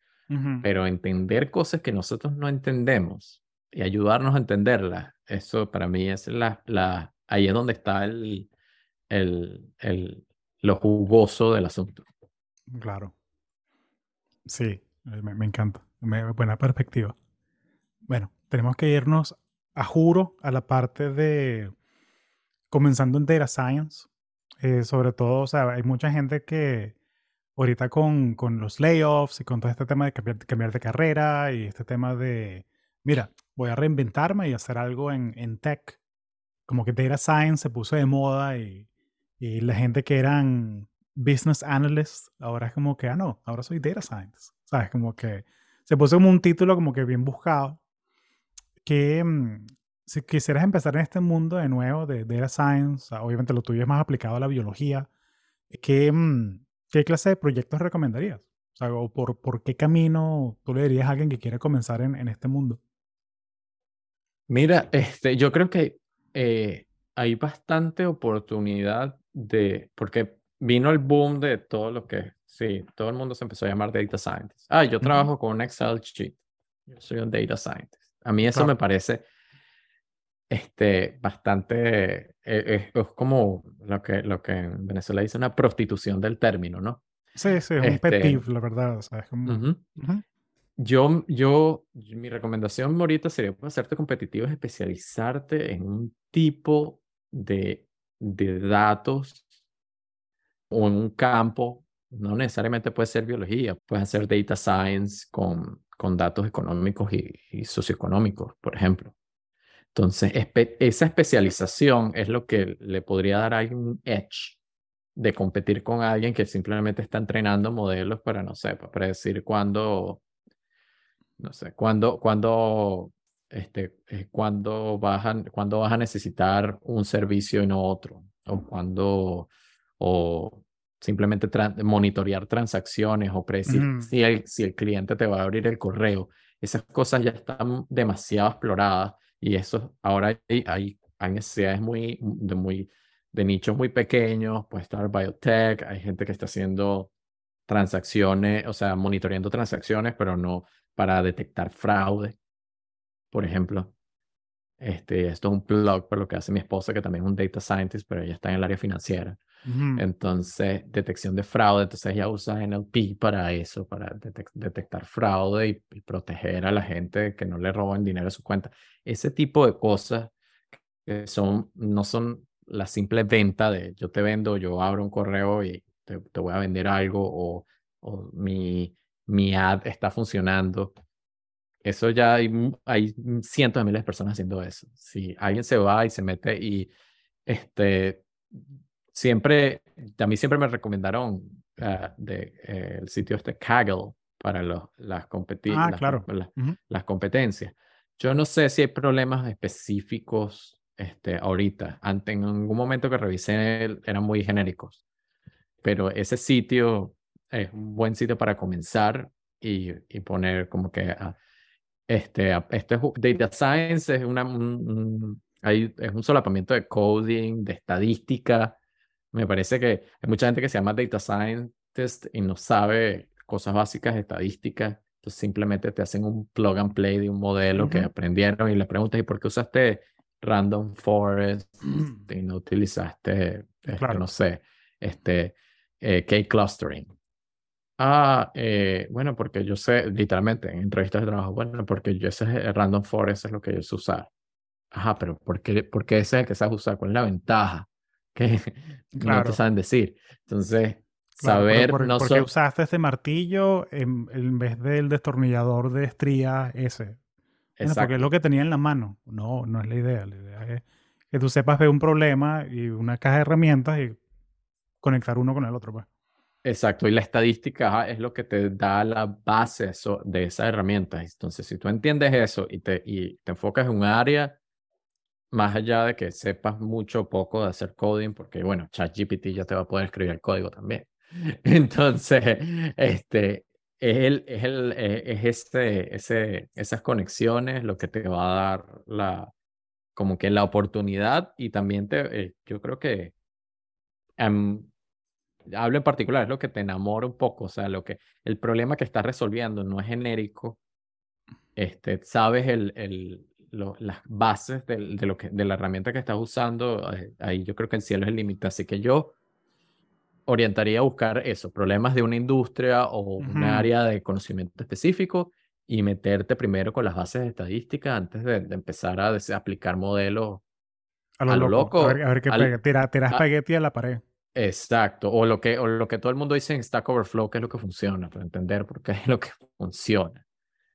Pero entender cosas que nosotros no entendemos y ayudarnos a entenderlas, eso para mí es la, la ahí es donde está el, el, el, lo jugoso del asunto. Claro. Sí, me, me encanta. Buena perspectiva. Bueno, tenemos que irnos a juro a la parte de comenzando en Data Science. Eh, sobre todo, o sea, hay mucha gente que ahorita con, con los layoffs y con todo este tema de cambiar, cambiar, de carrera y este tema de, mira, voy a reinventarme y hacer algo en, en tech. Como que data science se puso de moda y, y la gente que eran business analysts, ahora es como que, ah, no, ahora soy data science. ¿Sabes? Como que se puso como un título como que bien buscado. Que, mm, si quisieras empezar en este mundo de nuevo de data science, obviamente lo tuyo es más aplicado a la biología, ¿qué, mm, qué clase de proyectos recomendarías? O sea, por, por qué camino tú le dirías a alguien que quiere comenzar en, en este mundo? Mira, este, yo creo que eh, hay bastante oportunidad de, porque vino el boom de todo lo que, sí, todo el mundo se empezó a llamar data scientist. Ah, yo trabajo con un Excel sheet, yo soy un data scientist. A mí eso me parece este, bastante, eh, es, es, como lo que, lo que en Venezuela dice una prostitución del término, ¿no? Sí, sí, es un este, la verdad. O sea, es como... uh -huh. Yo, yo, mi recomendación ahorita sería para hacerte competitivo, es especializarte en un tipo de, de datos o en un campo, no necesariamente puede ser biología, puedes hacer data science con, con datos económicos y, y socioeconómicos, por ejemplo. Entonces, esa especialización es lo que le podría dar a alguien un edge de competir con alguien que simplemente está entrenando modelos para, no sé, para predecir cuándo, no sé, cuándo, cuándo, este, eh, cuándo, vas a, cuándo vas a necesitar un servicio y no otro, o cuándo, o simplemente monitorear transacciones o predecir mm. si, el, si el cliente te va a abrir el correo. Esas cosas ya están demasiado exploradas y eso ahora hay, hay hay necesidades muy, de, muy, de nichos muy pequeños, puede estar biotech, hay gente que está haciendo transacciones, o sea, monitoreando transacciones, pero no para detectar fraude, por ejemplo. Este, esto es un plug por lo que hace mi esposa, que también es un data scientist, pero ella está en el área financiera. Entonces, detección de fraude, entonces ella usa NLP para eso, para detectar fraude y, proteger a la gente que no le roben dinero a su cuenta. Ese tipo de cosas que son, no son la simple venta de yo te vendo, yo abro un correo y te, voy a vender algo o, o mi, mi ad está funcionando. Eso ya hay, hay cientos de miles de personas haciendo eso. Si alguien se va y se mete y este, siempre, a mí siempre me recomendaron uh, de, eh, el sitio este Kaggle para los, las, ah, claro. las competencias. Yo no sé si hay problemas específicos este, ahorita. Antes, en algún momento que revisé eran muy genéricos. Pero ese sitio es un buen sitio para comenzar y, y poner como que ah, este, este data science es una hay, es un solapamiento de coding, de estadística, me parece que hay mucha gente que se llama data scientist y no sabe cosas básicas de estadística. Entonces simplemente te hacen un plug and play de un modelo que aprendieron y le preguntas, ¿y por qué usaste random forest y no utilizaste, este, no sé, este, eh, K-clustering? Ah, eh, bueno, porque yo sé, literalmente, en entrevistas de trabajo, bueno, porque yo ese random forest es lo que yo sé usar. Ajá, pero ¿por qué, por qué ese es el que sabes usar? ¿Cuál es la ventaja? que no te saben decir. Entonces, saber... Por, no porque usaste este martillo en, en, vez del destornillador de estría ese. Exacto. porque es lo que tenía en la mano. No, no es la idea. La idea es que tú sepas ver un problema y una caja de herramientas y conectar uno con el otro. Pues. Exacto, y la estadística es lo que te da la base de esas herramientas. Entonces, si tú entiendes eso y te, y te enfocas en un área, más allá de que sepas mucho poco de hacer coding, porque bueno, ChatGPT ya te va a poder escribir el código también. Entonces, este, es, el, es, el, eh, es este, ese, esas conexiones lo que te va a dar la, como que la oportunidad y también te, eh, yo creo que, um, hablo en particular, es lo que te enamora un poco, o sea, lo que, el problema que estás resolviendo no es genérico, este, sabes el, el, las bases de, lo que, de la herramienta que estás usando, eh, ahí yo creo que el cielo es el límite. Así que yo orientaría a buscar eso, problemas de una industria o un área de conocimiento específico y meterte primero con las bases de estadística antes de, empezar a, aplicar modelos a lo, loco. A ver, qué pega. Tira, tira espagueti a la pared. Exacto, o lo, que, o lo que todo el mundo dice en Stack Overflow, que es lo que funciona, para entender por qué es lo que funciona.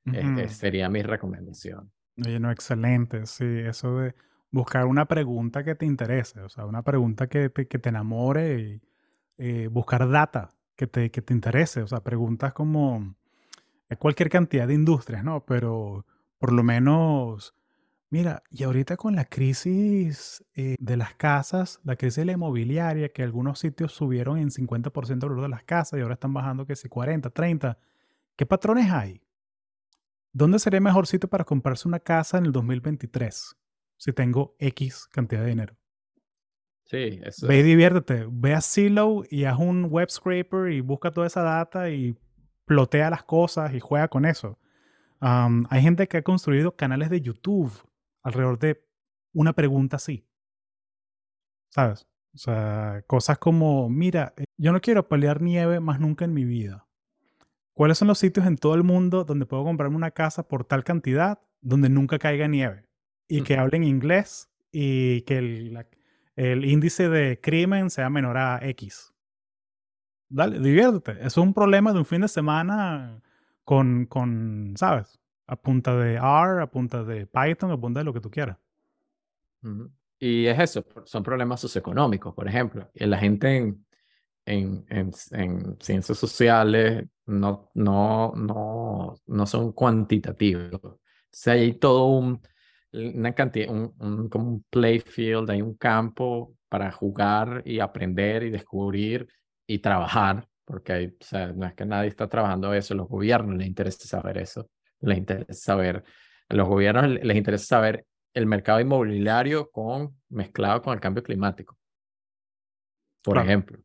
Este, sería mi recomendación. Oye, no, excelente, sí, eso de buscar una pregunta que te interese, o sea, una pregunta que te, que te enamore y eh, buscar data que te, que te interese, o sea, preguntas como cualquier cantidad de industrias, ¿no? Pero por lo menos, mira, y ahorita con la crisis eh, de las casas, la crisis de la inmobiliaria, que algunos sitios subieron en 50% el valor de las casas y ahora están bajando que si 40, 30, ¿qué patrones hay? ¿Dónde sería mejor sitio para comprarse una casa en el 2023? Si tengo X cantidad de dinero. Sí, eso Ve y diviértete. Ve a Zillow y haz un web scraper y busca toda esa data y plotea las cosas y juega con eso. hay gente que ha construido canales de YouTube alrededor de una pregunta así. ¿Sabes? O sea, cosas como, mira, eh, yo no quiero pelear nieve más nunca en mi vida. ¿Cuáles son los sitios en todo el mundo donde puedo comprarme una casa por tal cantidad donde nunca caiga nieve? Y que hablen inglés y que el, el, índice de crimen sea menor a X. Dale, diviértete. Eso es un problema de un fin de semana con, con ¿sabes? A punta de R, a punta de Python, a punta de lo que tú quieras. Y es eso, son problemas socioeconómicos, por ejemplo. La gente en, en, en, en ciencias sociales no, no, no, no son cuantitativos. O sea, hay todo un, una cantidad, un, un, playfield, hay un campo para jugar y aprender y descubrir y trabajar, porque hay, o no es que nadie está trabajando eso, los gobiernos les interesa saber eso, les interesa saber, a los gobiernos les interesa saber el mercado inmobiliario con, mezclado con el cambio climático. Por ejemplo,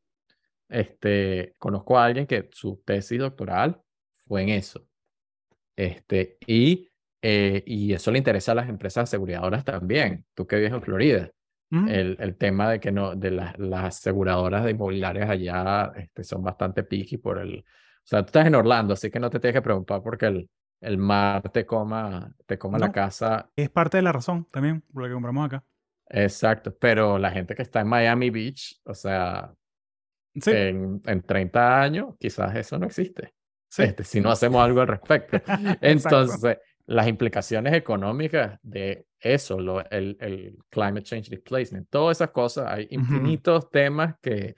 este, conozco a alguien que su tesis doctoral fue en eso. Este, y, eh, y eso le interesa a las empresas aseguradoras también. Tú que vives en Florida, mm. el, el, tema de que no, de las aseguradoras de inmobiliarias allá este, son bastante picky por el. O sea, tú estás en Orlando, así que no te tienes que preocupar porque el, el mar te coma, te coma la casa. Es parte de la razón también por la que compramos acá. Exacto, pero la gente que está en Miami Beach, o sea, en, en 30 años, quizás eso no existe. Este, si no hacemos algo al respecto. Entonces, las implicaciones económicas de eso, lo, el, el, climate change displacement, todas esas cosas, hay infinitos temas que,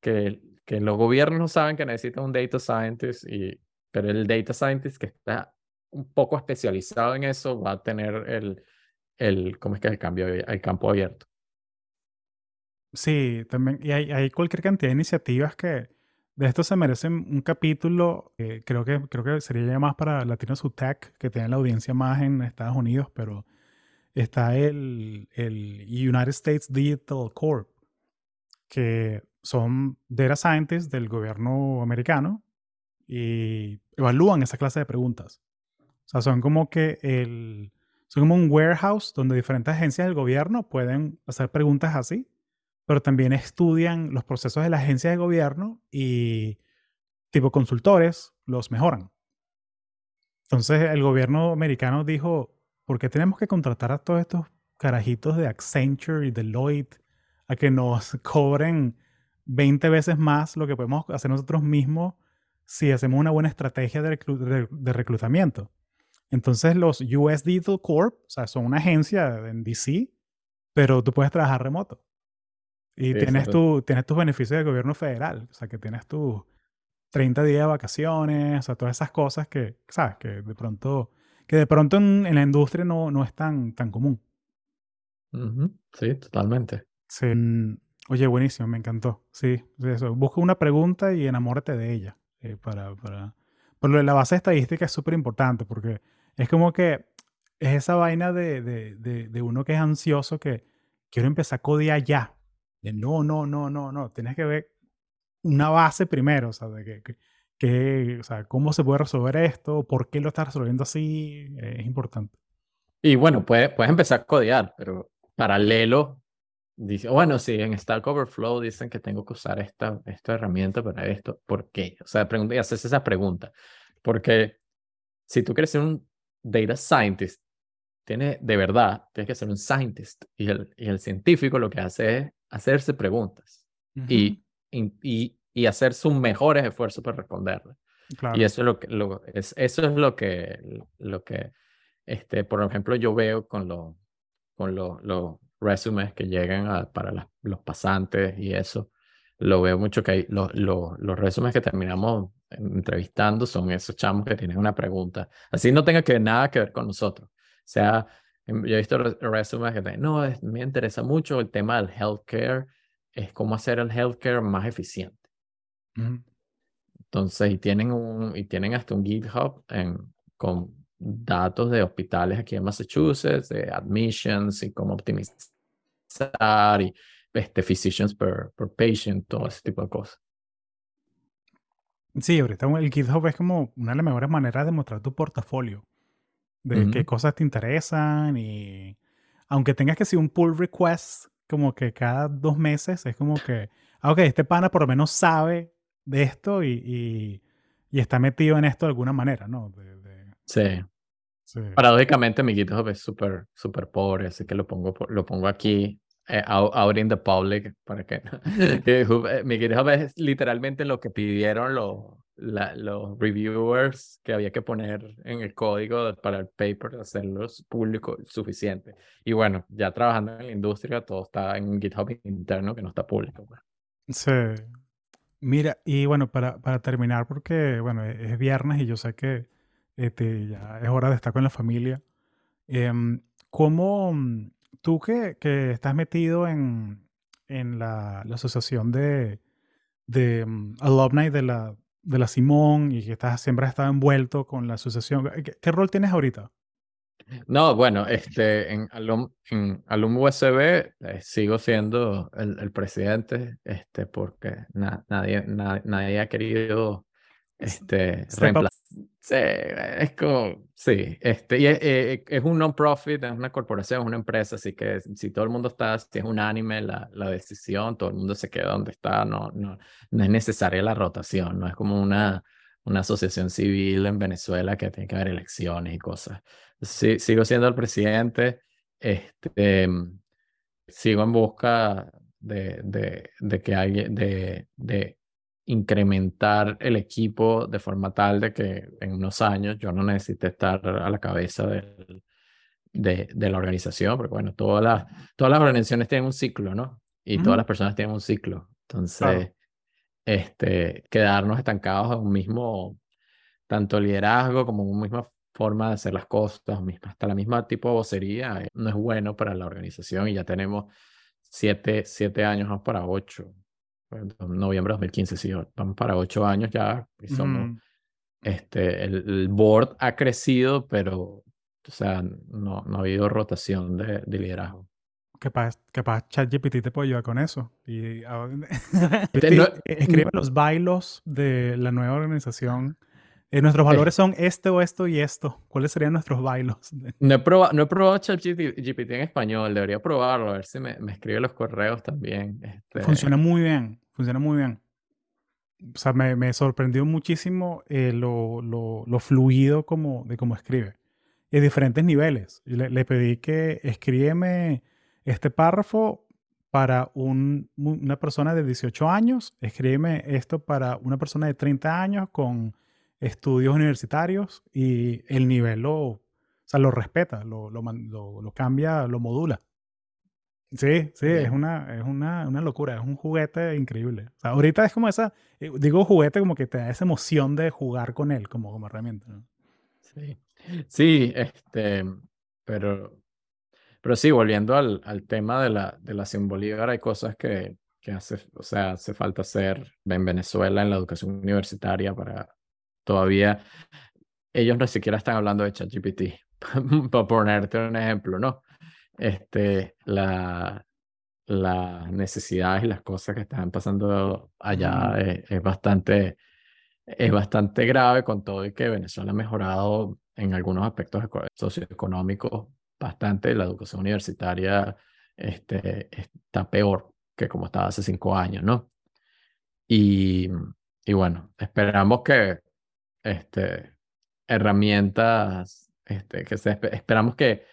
que, que los gobiernos saben que necesitan un data scientist, y, pero el data scientist que está un poco especializado en eso va a tener el, el ¿cómo es que el cambio, el campo abierto? Sí, también, y hay, cualquier cantidad de iniciativas que de esto se merecen un capítulo, eh, creo, que, creo que sería ya más para Latino Tech, que tiene la audiencia más en Estados Unidos, pero está el, el United States Digital Corp, que son data scientists del gobierno americano y evalúan esa clase de preguntas. O sea, son como que el, son como un warehouse donde diferentes agencias del gobierno pueden hacer preguntas así, pero también estudian los procesos de la agencia de gobierno y tipo consultores los mejoran. Entonces el gobierno americano dijo, ¿por qué tenemos que contratar a todos estos carajitos de Accenture y Deloitte a que nos cobren 20 veces más lo que podemos hacer nosotros mismos si hacemos una buena estrategia de reclutamiento? Entonces los US Digital Corp, o sea, son una agencia en DC, pero tú puedes trabajar remoto. Y tienes, tu, tienes tus beneficios de gobierno federal, o sea, que tienes tus 30 días de vacaciones, o sea, todas esas cosas que, ¿sabes? Que de pronto, que de pronto en, en la industria no, no es tan, tan común. Sí, totalmente. Sí. Mm, oye, buenísimo, me encantó. Sí, eso. Busca una pregunta y enamórate de ella. Eh, para, para... Pero la base estadística es súper importante porque es como que es esa vaina de, de, de, de, uno que es ansioso que quiero empezar a codear ya. De no, no, no, no, no. Tienes que ver una base primero, o sea, de que, que, o sea, cómo se puede resolver esto, por qué lo estás resolviendo así, es importante. Y bueno, puedes, puedes empezar a codear, pero paralelo, dice, bueno, sí, en Stack Overflow dicen que tengo que usar esta, esta herramienta para esto, ¿por qué? O sea, pregunta, y haces esa pregunta, porque si tú quieres ser un data scientist tiene, de verdad, tienes que ser un scientist. Y el, y el científico lo que hace es hacerse preguntas y, y, y, hacer sus mejores esfuerzos para responderlas. Y eso es lo que, lo, es, eso es lo que, lo que este, por ejemplo, yo veo con, lo, con los lo resúmenes que llegan para los pasantes y eso. Lo veo mucho que hay, los resúmenes que terminamos entrevistando son esos chamos que tienen una pregunta. Así no tenga que nada que ver con nosotros. O sea, em, yo he visto resúmenes que dicen, no, me interesa mucho el tema del healthcare, es cómo hacer el healthcare más eficiente. Entonces, y tienen, un, y tienen hasta un GitHub en, con datos de hospitales aquí en Massachusetts, de admissions y cómo optimizar y este, physicians per, per patient, todo ese tipo de cosas. Sí, ahorita el GitHub es como una de las mejores maneras de mostrar tu portafolio, de qué cosas te interesan y aunque tengas que hacer un pull request como que cada dos meses, es como que, ah, ok, este pana por lo menos sabe de esto y, y, está metido en esto de alguna manera, ¿no? sí. sí. Paradójicamente mi GitHub es súper, súper pobre, así que lo pongo, lo pongo aquí eh, out, in the public para que eh, mi GitHub es literalmente lo que pidieron los, los reviewers que había que poner en el código para el paper, hacerlo público suficiente. Y bueno, ya trabajando en la industria, todo está en un GitHub interno que no está público. Pues. Sí. Mira, y bueno, para, para terminar, porque bueno, e, es viernes y yo sé que este, ya es hora de estar con la familia. Em, ¿Cómo, tú que, que estás metido en, en la, la asociación de, de um, alumni de la, de la Simón y que estás, siempre has estado envuelto con la asociación, ¿qué, rol tienes ahorita? No, bueno, este, en Alum, en USB eh, sigo siendo el, el, presidente, este, porque nadie, nadie ha querido este. Sí, es como, sí, este, y es, eh, es un non-profit, es una corporación, es una empresa, así que si todo el mundo está, si es unánime la, la decisión, todo el mundo se queda donde está, no, no, no es necesaria la rotación, no es como una, una asociación civil en Venezuela que tiene que haber elecciones y cosas. Sí, sigo siendo el presidente, este, sigo en busca de, de, de que alguien, de, de incrementar el equipo de forma tal de que en unos años yo no necesite estar a la cabeza del, de, de, la organización, porque bueno, todas las, todas las organizaciones tienen un ciclo, ¿no? Y todas las personas tienen un ciclo. Entonces, este, quedarnos estancados en un mismo, tanto liderazgo como una misma forma de hacer las cosas, hasta la misma tipo de vocería, eh, no es bueno para la organización y ya tenemos siete, siete años, para ocho noviembre de 2015, sí, vamos para ocho años ya y somos, este, el, board ha crecido, pero, o sea, no, no ha habido rotación de, de liderazgo. Capaz, capaz ChatGPT te puede ayudar con eso. Y, escribe los bailos de la nueva organización. Eh, nuestros valores son este o esto y esto. ¿Cuáles serían nuestros bailos? No he probado, no he probado ChatGPT en español. Debería probarlo, a ver si me, me escribe los correos también. Este... Funciona muy bien funciona muy bien. O sea, me, me sorprendió muchísimo eh, lo, lo, lo, fluido como, de cómo escribe. En diferentes niveles. Le, le pedí que escríbeme este párrafo para un, una persona de 18 años, escríbeme esto para una persona de 30 años con estudios universitarios y el nivel lo, o sea, lo respeta, lo, lo, lo cambia, lo modula. Sí, sí, es una, es una, una locura, es un juguete increíble. O sea, ahorita es como esa, eh, digo juguete como que te da esa emoción de jugar con él como, como herramienta. Sí, sí, este, pero, pero sí, volviendo al, al tema de la, de la hay cosas que, que hace, o sea, hace falta hacer en Venezuela en la educación universitaria para todavía, ellos ni siquiera están hablando de ChatGPT, para ponerte un ejemplo, ¿no? Este, la, las necesidades y las cosas que están pasando allá es, bastante, es bastante grave con todo y que Venezuela ha mejorado en algunos aspectos socioeconómicos bastante. La educación universitaria este, está peor que como estaba hace cinco años, ¿no? Y, y bueno, esperamos que este, herramientas, este, que se, esperamos que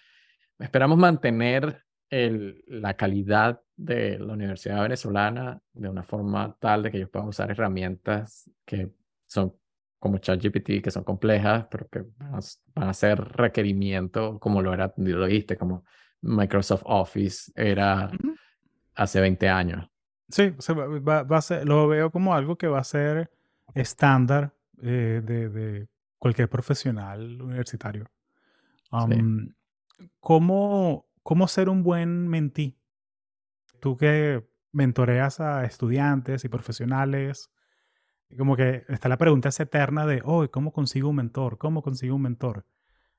Esperamos mantener el, la calidad de la Universidad Venezolana de una forma tal de que ellos puedan usar herramientas que son como ChatGPT, que son complejas, pero que van a, ser requerimiento como lo era, lo viste, como Microsoft Office era hace 20 años. Sí, va, va, a ser, lo veo como algo que va a ser estándar eh, de, de, cualquier profesional universitario. Um, ¿cómo, ¿cómo ser un buen mentí? Tú que mentoreas a estudiantes y profesionales, como que está la pregunta esa eterna de, oh, ¿cómo consigo un mentor? ¿Cómo consigo un mentor?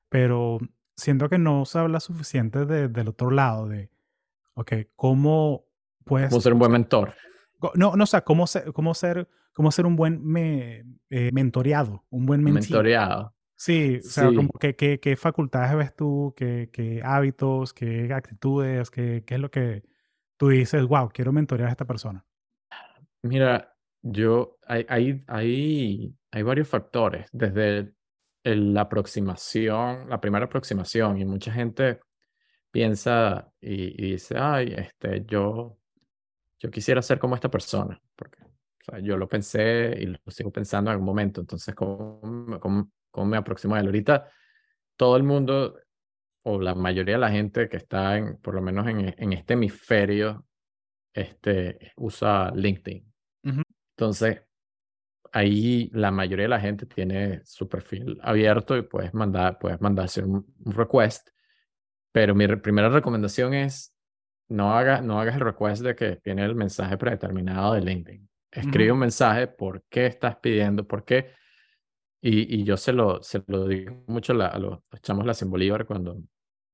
Pero siento que no se habla suficiente del otro lado, de, ok, ¿cómo puedes... ¿Cómo ser un buen mentor? No, no, o sea, ¿cómo ser, cómo ser, cómo ser un buen me, eh, mentoreado? Un buen mentí. Mentoreado. Sí, o sea, como que, qué facultades ves tú, qué, qué hábitos, qué actitudes, qué, qué es lo que tú dices, wow, quiero mentorear a esta persona. Mira, yo, hay, hay, hay, hay varios factores, desde la aproximación, la primera aproximación, y mucha gente piensa y, dice, ay, este, yo, yo quisiera ser como esta persona, porque o sea, yo lo pensé y lo sigo pensando en algún momento, entonces, ¿cómo, cómo, cómo me aproximo a él. Ahorita todo el mundo, o la mayoría de la gente que está en, por lo menos en, en este hemisferio, este, usa LinkedIn. Entonces, ahí la mayoría de la gente tiene su perfil abierto y puedes mandar, puedes mandarse un, request. Pero mi primera recomendación es no hagas, no hagas el request de que tiene el mensaje predeterminado de LinkedIn. Escribe un mensaje, ¿por qué estás pidiendo? ¿Por qué? Y, y yo se lo, se lo digo mucho a, los chamos la en Bolívar cuando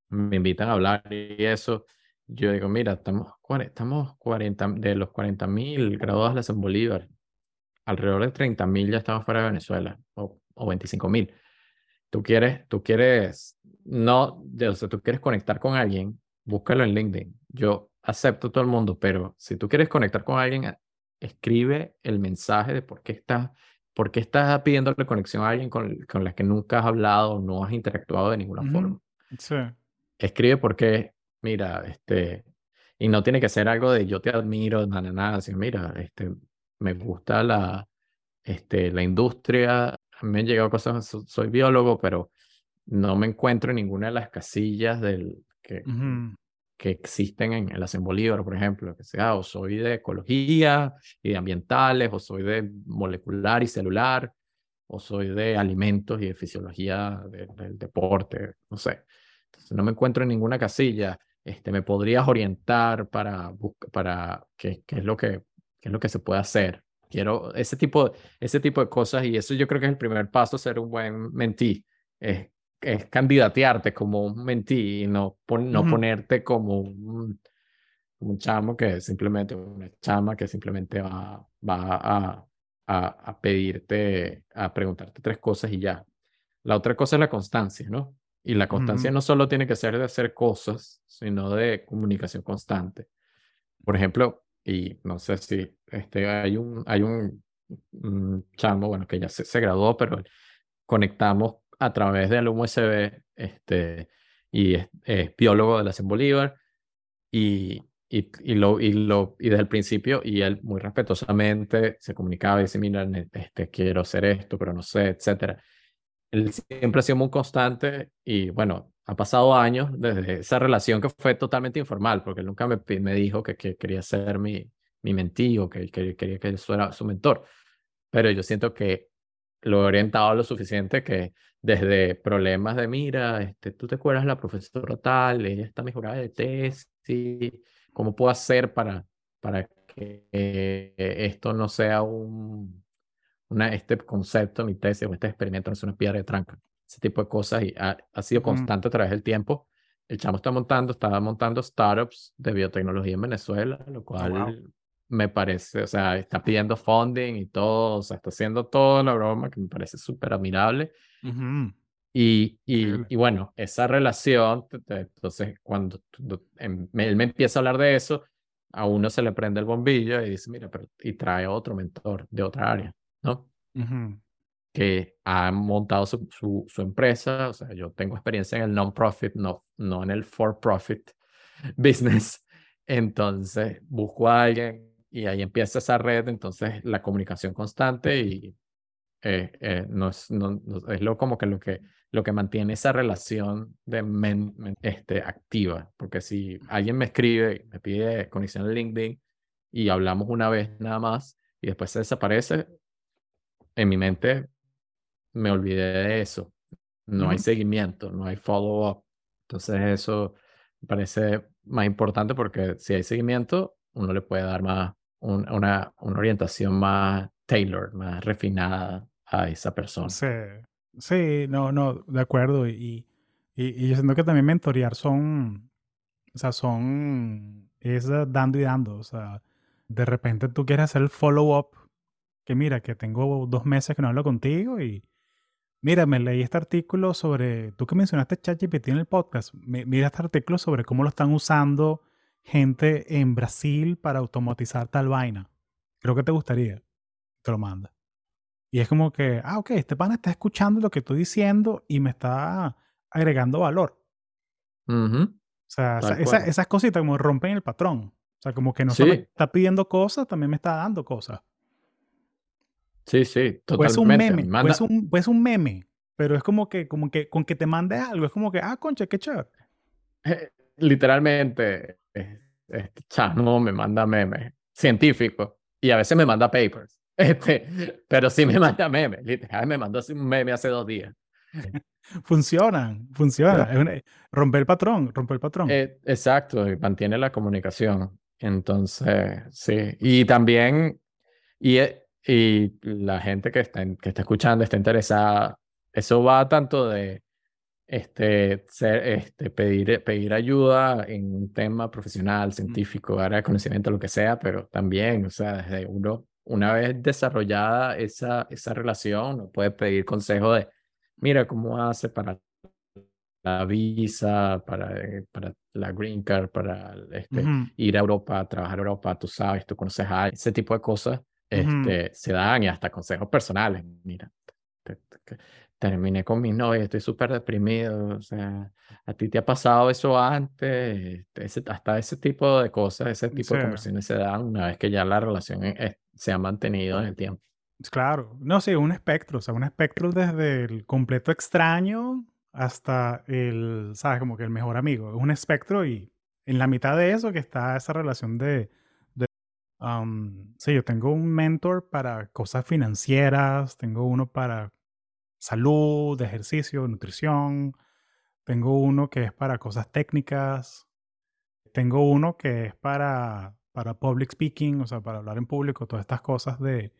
me invitan a hablar y eso. Yo digo, mira, estamos, estamos 40, de los 40.000 graduados en Bolívar, alrededor de 30.000 ya estamos fuera de Venezuela, o, o 25.000. Tú quieres, tú quieres, no, o sea, tú quieres conectar con alguien, búscalo en LinkedIn. Yo acepto todo el mundo, pero si tú quieres conectar con alguien, escribe el mensaje de por qué estás, por qué estás pidiéndole conexión a alguien con, con la que nunca has hablado, no has interactuado de ninguna forma. Sí. Escribe por qué, mira, este, y no tiene que ser algo de yo te admiro, nada, nada, sino mira, este, me gusta la, este, la industria, me han llegado cosas, soy biólogo, pero no me encuentro en ninguna de las casillas del, que, que existen en, en la Bolívar, por ejemplo, que sea o soy de ecología y de ambientales, o soy de molecular y celular, o soy de alimentos y de fisiología del deporte, no sé. Entonces no me encuentro en ninguna casilla. Este, me podrías orientar para, para qué, es lo que, es lo que se puede hacer. Quiero ese tipo, ese tipo de cosas y eso yo creo que es el primer paso, ser un buen mentí. Es candidatearte como un mentí y no, no ponerte como un, un, chamo que simplemente, una chama que simplemente va, va a, a, a, pedirte, a preguntarte tres cosas y ya. La otra cosa es la constancia, ¿no? Y la constancia no solo tiene que ser de hacer cosas, sino de comunicación constante. Por ejemplo, y no sé si este, hay un, hay un, chamo, bueno, que ya se, se graduó, pero conectamos a través del USB, este, y es, biólogo de la CEN Bolívar, y, y, y, lo, y, lo, y desde el principio, y él muy respetuosamente se comunicaba y decía, mira, este, quiero hacer esto, pero no sé, etcétera. Él siempre ha sido muy constante y bueno, ha pasado años desde esa relación que fue totalmente informal, porque él nunca me, me dijo que, que quería ser mi, mi mentí o que, que quería que él fuera su mentor. Pero yo siento que lo he orientado lo suficiente que desde problemas de, mira, este, tú te acuerdas la profesora tal, ella está mejorada de tesis, ¿cómo puedo hacer para, para que esto no sea un, una, este concepto, mi tesis o este experimento no sea una piedra de tranca? Ese tipo de cosas y ha, sido constante a través del tiempo. El chamo está montando, estaba montando startups de biotecnología en Venezuela, lo oh, cual me parece, o sea, está pidiendo funding y todo, o sea, está haciendo toda la broma que me parece súper admirable. Y, y, y, bueno, esa relación, entonces cuando em, él me empieza a hablar de eso, a uno se le prende el bombillo y dice, mira, pero, y trae otro mentor de otra área, ¿no? Que ha montado su, su, su, empresa, o sea, yo tengo experiencia en el non-profit, no, no en el for-profit business. Entonces, busco a alguien y ahí empieza esa red, entonces la comunicación constante y eh, eh, no es, no, es lo como que lo que lo que mantiene esa relación de este, activa, porque si alguien me escribe, me pide conexión en LinkedIn y hablamos una vez nada más y después se desaparece, en mi mente me olvidé de eso. No hay seguimiento, no hay follow-up. Entonces eso me parece más importante porque si hay seguimiento, uno le puede dar más, una, una orientación más tailored, más refinada a esa persona. Sí, sí, no, no, de acuerdo. Y, y, yo siento que también mentorear son, o sea, son, es dando y dando. O sea, de repente tú quieres hacer el follow-up, que mira, que tengo dos meses que no hablo contigo y mira, me leí este artículo sobre, tú que mencionaste ChatGPT en el podcast, mira este artículo sobre cómo lo están usando gente en Brasil para automatizar tal vaina. Creo que te gustaría. Te lo manda. Y es como que, ah, ok, este pana está escuchando lo que estoy diciendo y me está agregando valor. O sea, esas cositas como rompen el patrón. O sea, como que no solo está pidiendo cosas, también me está dando cosas. Sí, sí, totalmente. Pues un meme, pues un, pues un meme, pero es como que, como que con que te mande algo, es como que, ah, concha, qué chévere. Eh, literalmente, este chamo me manda memes científicos y a veces me manda papers. Este, pero sí me manda memes. Literal, me mandó un meme hace dos días. Funcionan, funciona. romper el patrón, romper el patrón. Eh, exacto, y mantiene la comunicación. Entonces, sí. Y también, y, y la gente que está, que está escuchando, está interesada, eso va tanto de este, ser, este, pedir, pedir ayuda en un tema profesional, científico, área de conocimiento, lo que sea, pero también, o sea, desde uno, una vez desarrollada esa, esa relación, uno puede pedir consejo de, mira, ¿cómo hace para la visa, para, eh, para la green card, para este, ir a Europa, trabajar a Europa, tú sabes, tú conoces a ese tipo de cosas, este, se dan y hasta consejos personales. Mira, terminé con mi novia, estoy súper deprimido, o sea, a ti te ha pasado eso antes, hasta ese tipo de cosas, ese tipo de conversaciones se dan una vez que ya la relación se ha mantenido en el tiempo. Claro, no, sí, un espectro, o sea, un espectro desde el completo extraño hasta el, ¿sabes? Como que el mejor amigo. Es un espectro y en la mitad de eso que está esa relación de, de sí, yo tengo un mentor para cosas financieras, tengo uno para salud, ejercicio, nutrición, tengo uno que es para cosas técnicas, tengo uno que es para, para public speaking, o sea, para hablar en público, todas estas cosas de,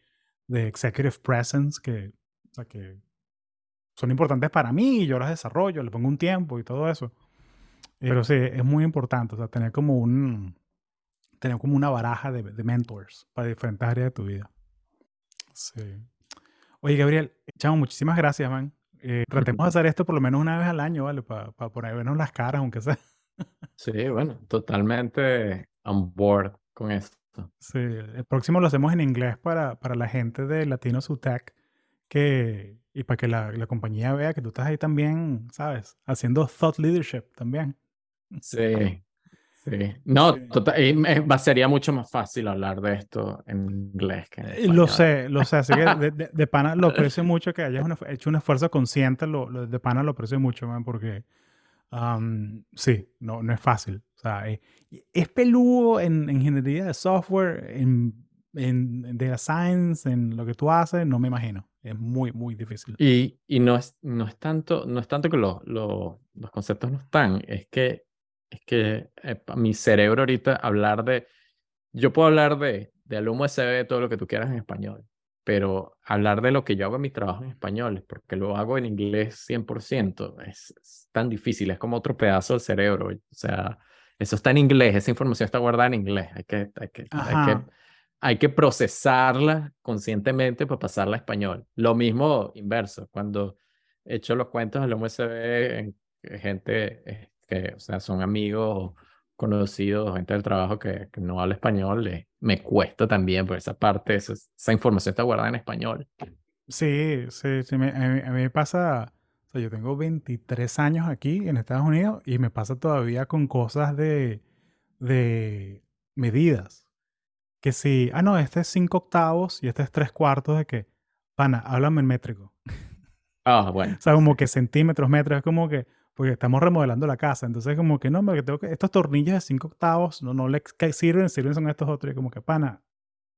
de executive presence que, o sea, que son importantes para mí, yo las desarrollo, le pongo un tiempo y todo eso. Pero sí, es muy importante, o sea, tener como un, tener como una baraja de, de mentors para diferentes áreas de tu vida. Sí. Oye, Gabriel, chamo, muchísimas gracias, man. Eh, tratemos de hacer esto por lo menos una vez al año, ¿vale? Para ponernos las caras, aunque sea. Sí, bueno, totalmente on board con esto. Sí, el próximo lo hacemos en inglés para, para la gente de Latino Sutec que, y para que la, la, compañía vea que tú estás ahí también, ¿sabes? Haciendo thought leadership también. Sí, sí. No, Total, sería mucho más fácil hablar de esto en inglés que en español. Lo sé, lo sé. Así que de, de, pana lo aprecio mucho que hayas hecho un esfuerzo consciente. Lo, de pana lo aprecio mucho, man, porque sí, no, no es fácil. O sea, es, es peludo en, en, ingeniería de software, en, en data science, en lo que tú haces, no me imagino. Es muy, muy difícil. Y, y no, es, no, es tanto, no es tanto que lo, lo, los conceptos no están, es que, es que eh, mi cerebro ahorita hablar de, yo puedo hablar de, de Alum USB, todo lo que tú quieras en español, pero hablar de lo que yo hago en mi trabajo en español, porque lo hago en inglés 100%, es, es tan difícil, es como otro pedazo del cerebro, o sea, eso está en inglés, esa información está guardada en inglés, hay que, hay que, hay que hay que procesarla conscientemente para pasarla a español. Lo mismo inverso, cuando he hecho los cuentos del USB, gente eh, que, o sea, son amigos, conocidos, gente del trabajo que, no habla español, me cuesta también, por esa parte, esa, información está guardada en español. Sí, sí, sí a, mí, me pasa, o sea, yo tengo 23 años aquí en Estados Unidos y me pasa todavía con cosas de, de medidas que si, ah, no, este es 5 octavos y este es 3 cuartos de que, pana, háblame en métrico. Ah, bueno. o sea, como que centímetros, metros, es como que, porque estamos remodelando la casa, entonces como que no, porque tengo que, estos tornillos de 5 octavos no, no le sirven, sirven son estos otros, y como que, pana,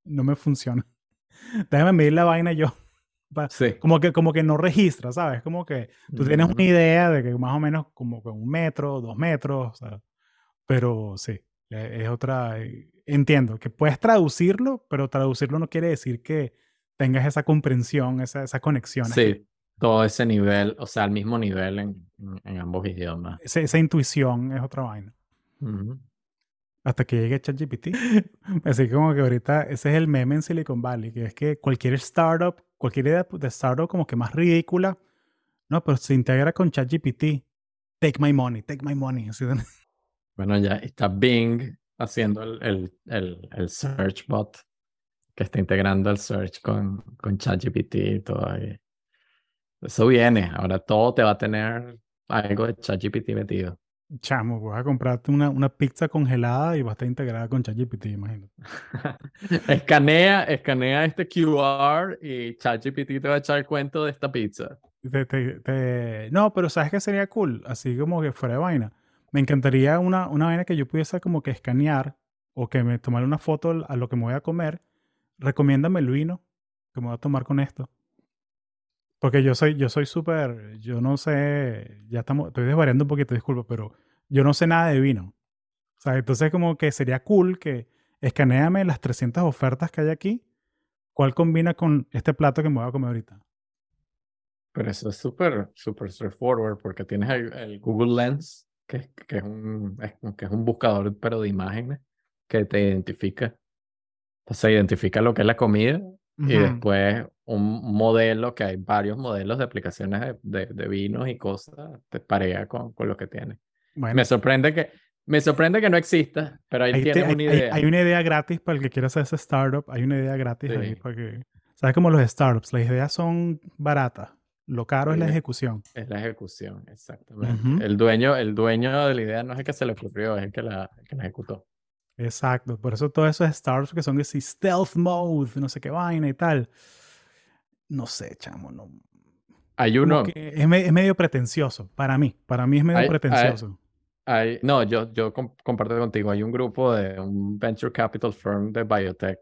no me funciona. Déjame medir la vaina yo. Sí. Como que, como que no registra, ¿sabes? Como que tú tienes una idea de que más o menos como que un metro, dos metros, sea, pero sí, e, es otra, eh, entiendo que puedes traducirlo, pero traducirlo no quiere decir que tengas esa comprensión, esa, esa conexión. Sí, todo ese nivel, o sea, al mismo nivel en, en ambos idiomas. Esa, intuición es otra vaina. Hasta que llegue ChatGPT. Así como que ahorita ese es el meme en Silicon Valley, que es que cualquier startup, cualquier idea de startup como que más ridícula, no, pero se integra con ChatGPT. Take my money, take my money. Bueno, ya está Bing haciendo el, el, el, el, search bot que está integrando el search con, con ChatGPT y todo. Ahí. Eso viene. Ahora todo te va a tener algo de ChatGPT metido. Chamo, vas a comprarte una, una pizza congelada y va a estar integrada con ChatGPT, imagino. escanea, escanea este QR y ChatGPT te va a echar el cuento de esta pizza. No, pero ¿sabes qué sería cool? Así como que fuera de vaina me encantaría una, una vaina que yo pudiese como que escanear o que me tomara una foto a lo que me voy a comer. Recomiéndame el vino que me voy a tomar con esto. Porque yo soy, yo soy súper, yo no sé, ya estamos, estoy desvariando un poquito, disculpa, pero yo no sé nada de vino. O sea, entonces como que sería cool que escaneame las 300 ofertas que hay aquí ¿cuál combina con este plato que me voy a comer ahorita? Pero eso es súper, súper straightforward porque tienes el, Google Lens, que, que, es un, que es un buscador, pero de imágenes, que te identifica. Entonces identifica lo que es la comida y después un modelo, que hay varios modelos de aplicaciones de, de, vinos y cosas, te parea con, con lo que tiene. Me sorprende que, me sorprende que no exista, pero ahí, tiene una idea. Hay, una idea gratis para el que quiera hacer ese startup. Hay una idea gratis ahí para que... ¿Sabes cómo los startups? Las ideas son baratas. Lo caro es la ejecución. Es la ejecución, exactamente. el, dueño, el dueño de la idea no es el que se le ocurrió, es el que la, que la ejecutó. Exacto. Por eso todos esos startups que son así stealth mode, no sé qué vaina y tal. No sé, chamo, no. Hay uno. Es, medio pretencioso, para mí. Para mí es medio pretencioso. Hay, no, yo, yo comparto contigo. Hay un grupo de un venture capital firm de biotech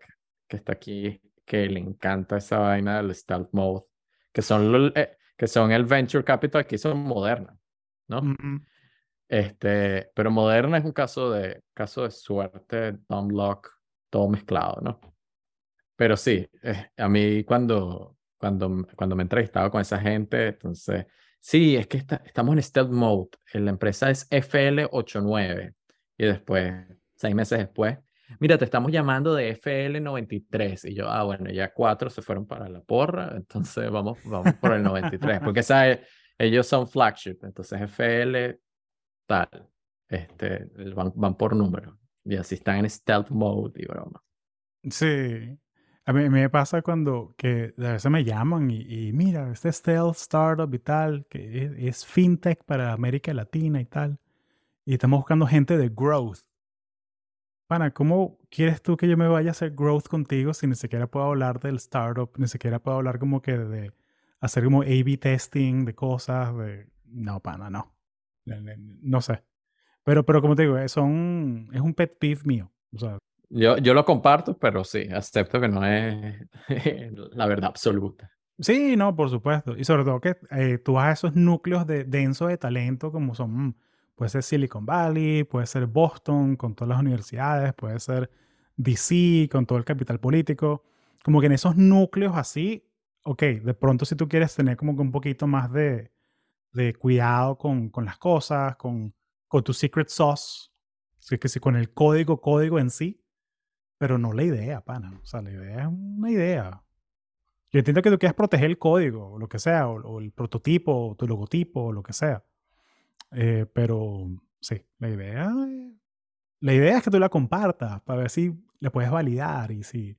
que está aquí que le encanta esa vaina del stealth mode, que son, eh, que son el venture capital aquí son modernas, ¿no? Este, pero Moderna es un caso de, caso de suerte, dumb luck, todo mezclado, ¿no? Pero sí, eh, a mí cuando, cuando, cuando me he entrevistado con esa gente, entonces, sí, es que estamos en stealth mode. La empresa es FL89 y después, seis meses después, mira, te estamos llamando de FL93. Y yo, ah, bueno, ya cuatro se fueron para la porra, entonces vamos, vamos por el 93, porque ¿sabes? ellos son flagship, entonces FL tal. Este, van, van por número. Y así están en stealth mode y broma. Sí. A mí, me pasa cuando que a veces me llaman y, mira, este stealth startup y tal, que es, fintech para América Latina y tal. Y estamos buscando gente de growth. Pana, ¿cómo quieres tú que yo me vaya a hacer growth contigo si ni siquiera puedo hablar del startup, ni siquiera puedo hablar como que de hacer como A-B testing de cosas? De... No, pana, no. No sé. Pero, pero como te digo, es un, es un pet peeve mío. O sea, yo, yo lo comparto, pero sí, acepto que no es la verdad absoluta. Sí, no, por supuesto. Y sobre todo que eh, tú vas a esos núcleos de, densos de talento como son, puede ser Silicon Valley, puede ser Boston con todas las universidades, puede ser DC con todo el capital político. Como que en esos núcleos así, ok, de pronto si tú quieres tener como que un poquito más de, de cuidado con, con las cosas, con, con tu secret sauce, que sí, con el código, código en sí, pero no la idea, pana. O sea, la idea es una idea. Yo entiendo que tú quieres proteger el código, o lo que sea, o, el prototipo, o tu logotipo, o lo que sea. Eh, pero sí, la idea, la idea es que tú la compartas para ver si le puedes validar y si,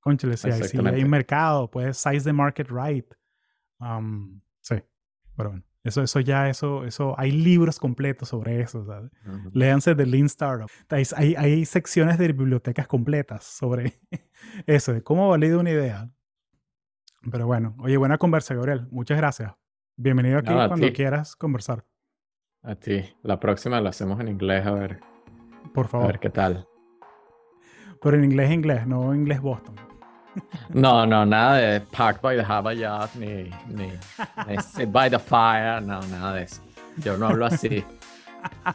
conchale, si, hay, si hay un mercado, puedes size the market right. Um, sí, pero bueno. Eso, eso ya, eso, eso, hay libros completos sobre eso, ¿sabes? Léanse de Lean Startup. Hay, hay, secciones de bibliotecas completas sobre eso, de cómo valido una idea. Pero bueno, oye, buena conversa, Gabriel. Muchas gracias. Bienvenido aquí cuando quieras conversar. A ti. La próxima la hacemos en inglés, a ver. Por favor. A ver qué tal. Pero en inglés, inglés, no inglés Boston. No, no, nada de Park by the Harbor Yacht, ni, ni, Sit by the Fire, no, nada de eso. Yo no hablo así.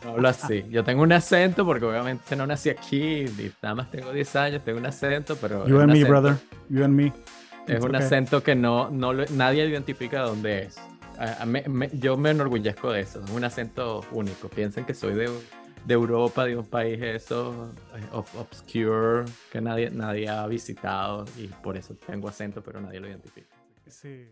No hablo así. Yo tengo un acento porque obviamente no nací aquí, nada más tengo 10 años, tengo un acento, pero... You and me, brother. You and me. Es un acento que no, no nadie identifica dónde es. yo me enorgullezco de eso, es un acento único. Piensen que soy de de Europa, de un país eso, eh, obscure, que nadie, nadie ha visitado y por eso tengo acento, pero nadie lo identifica. Sí.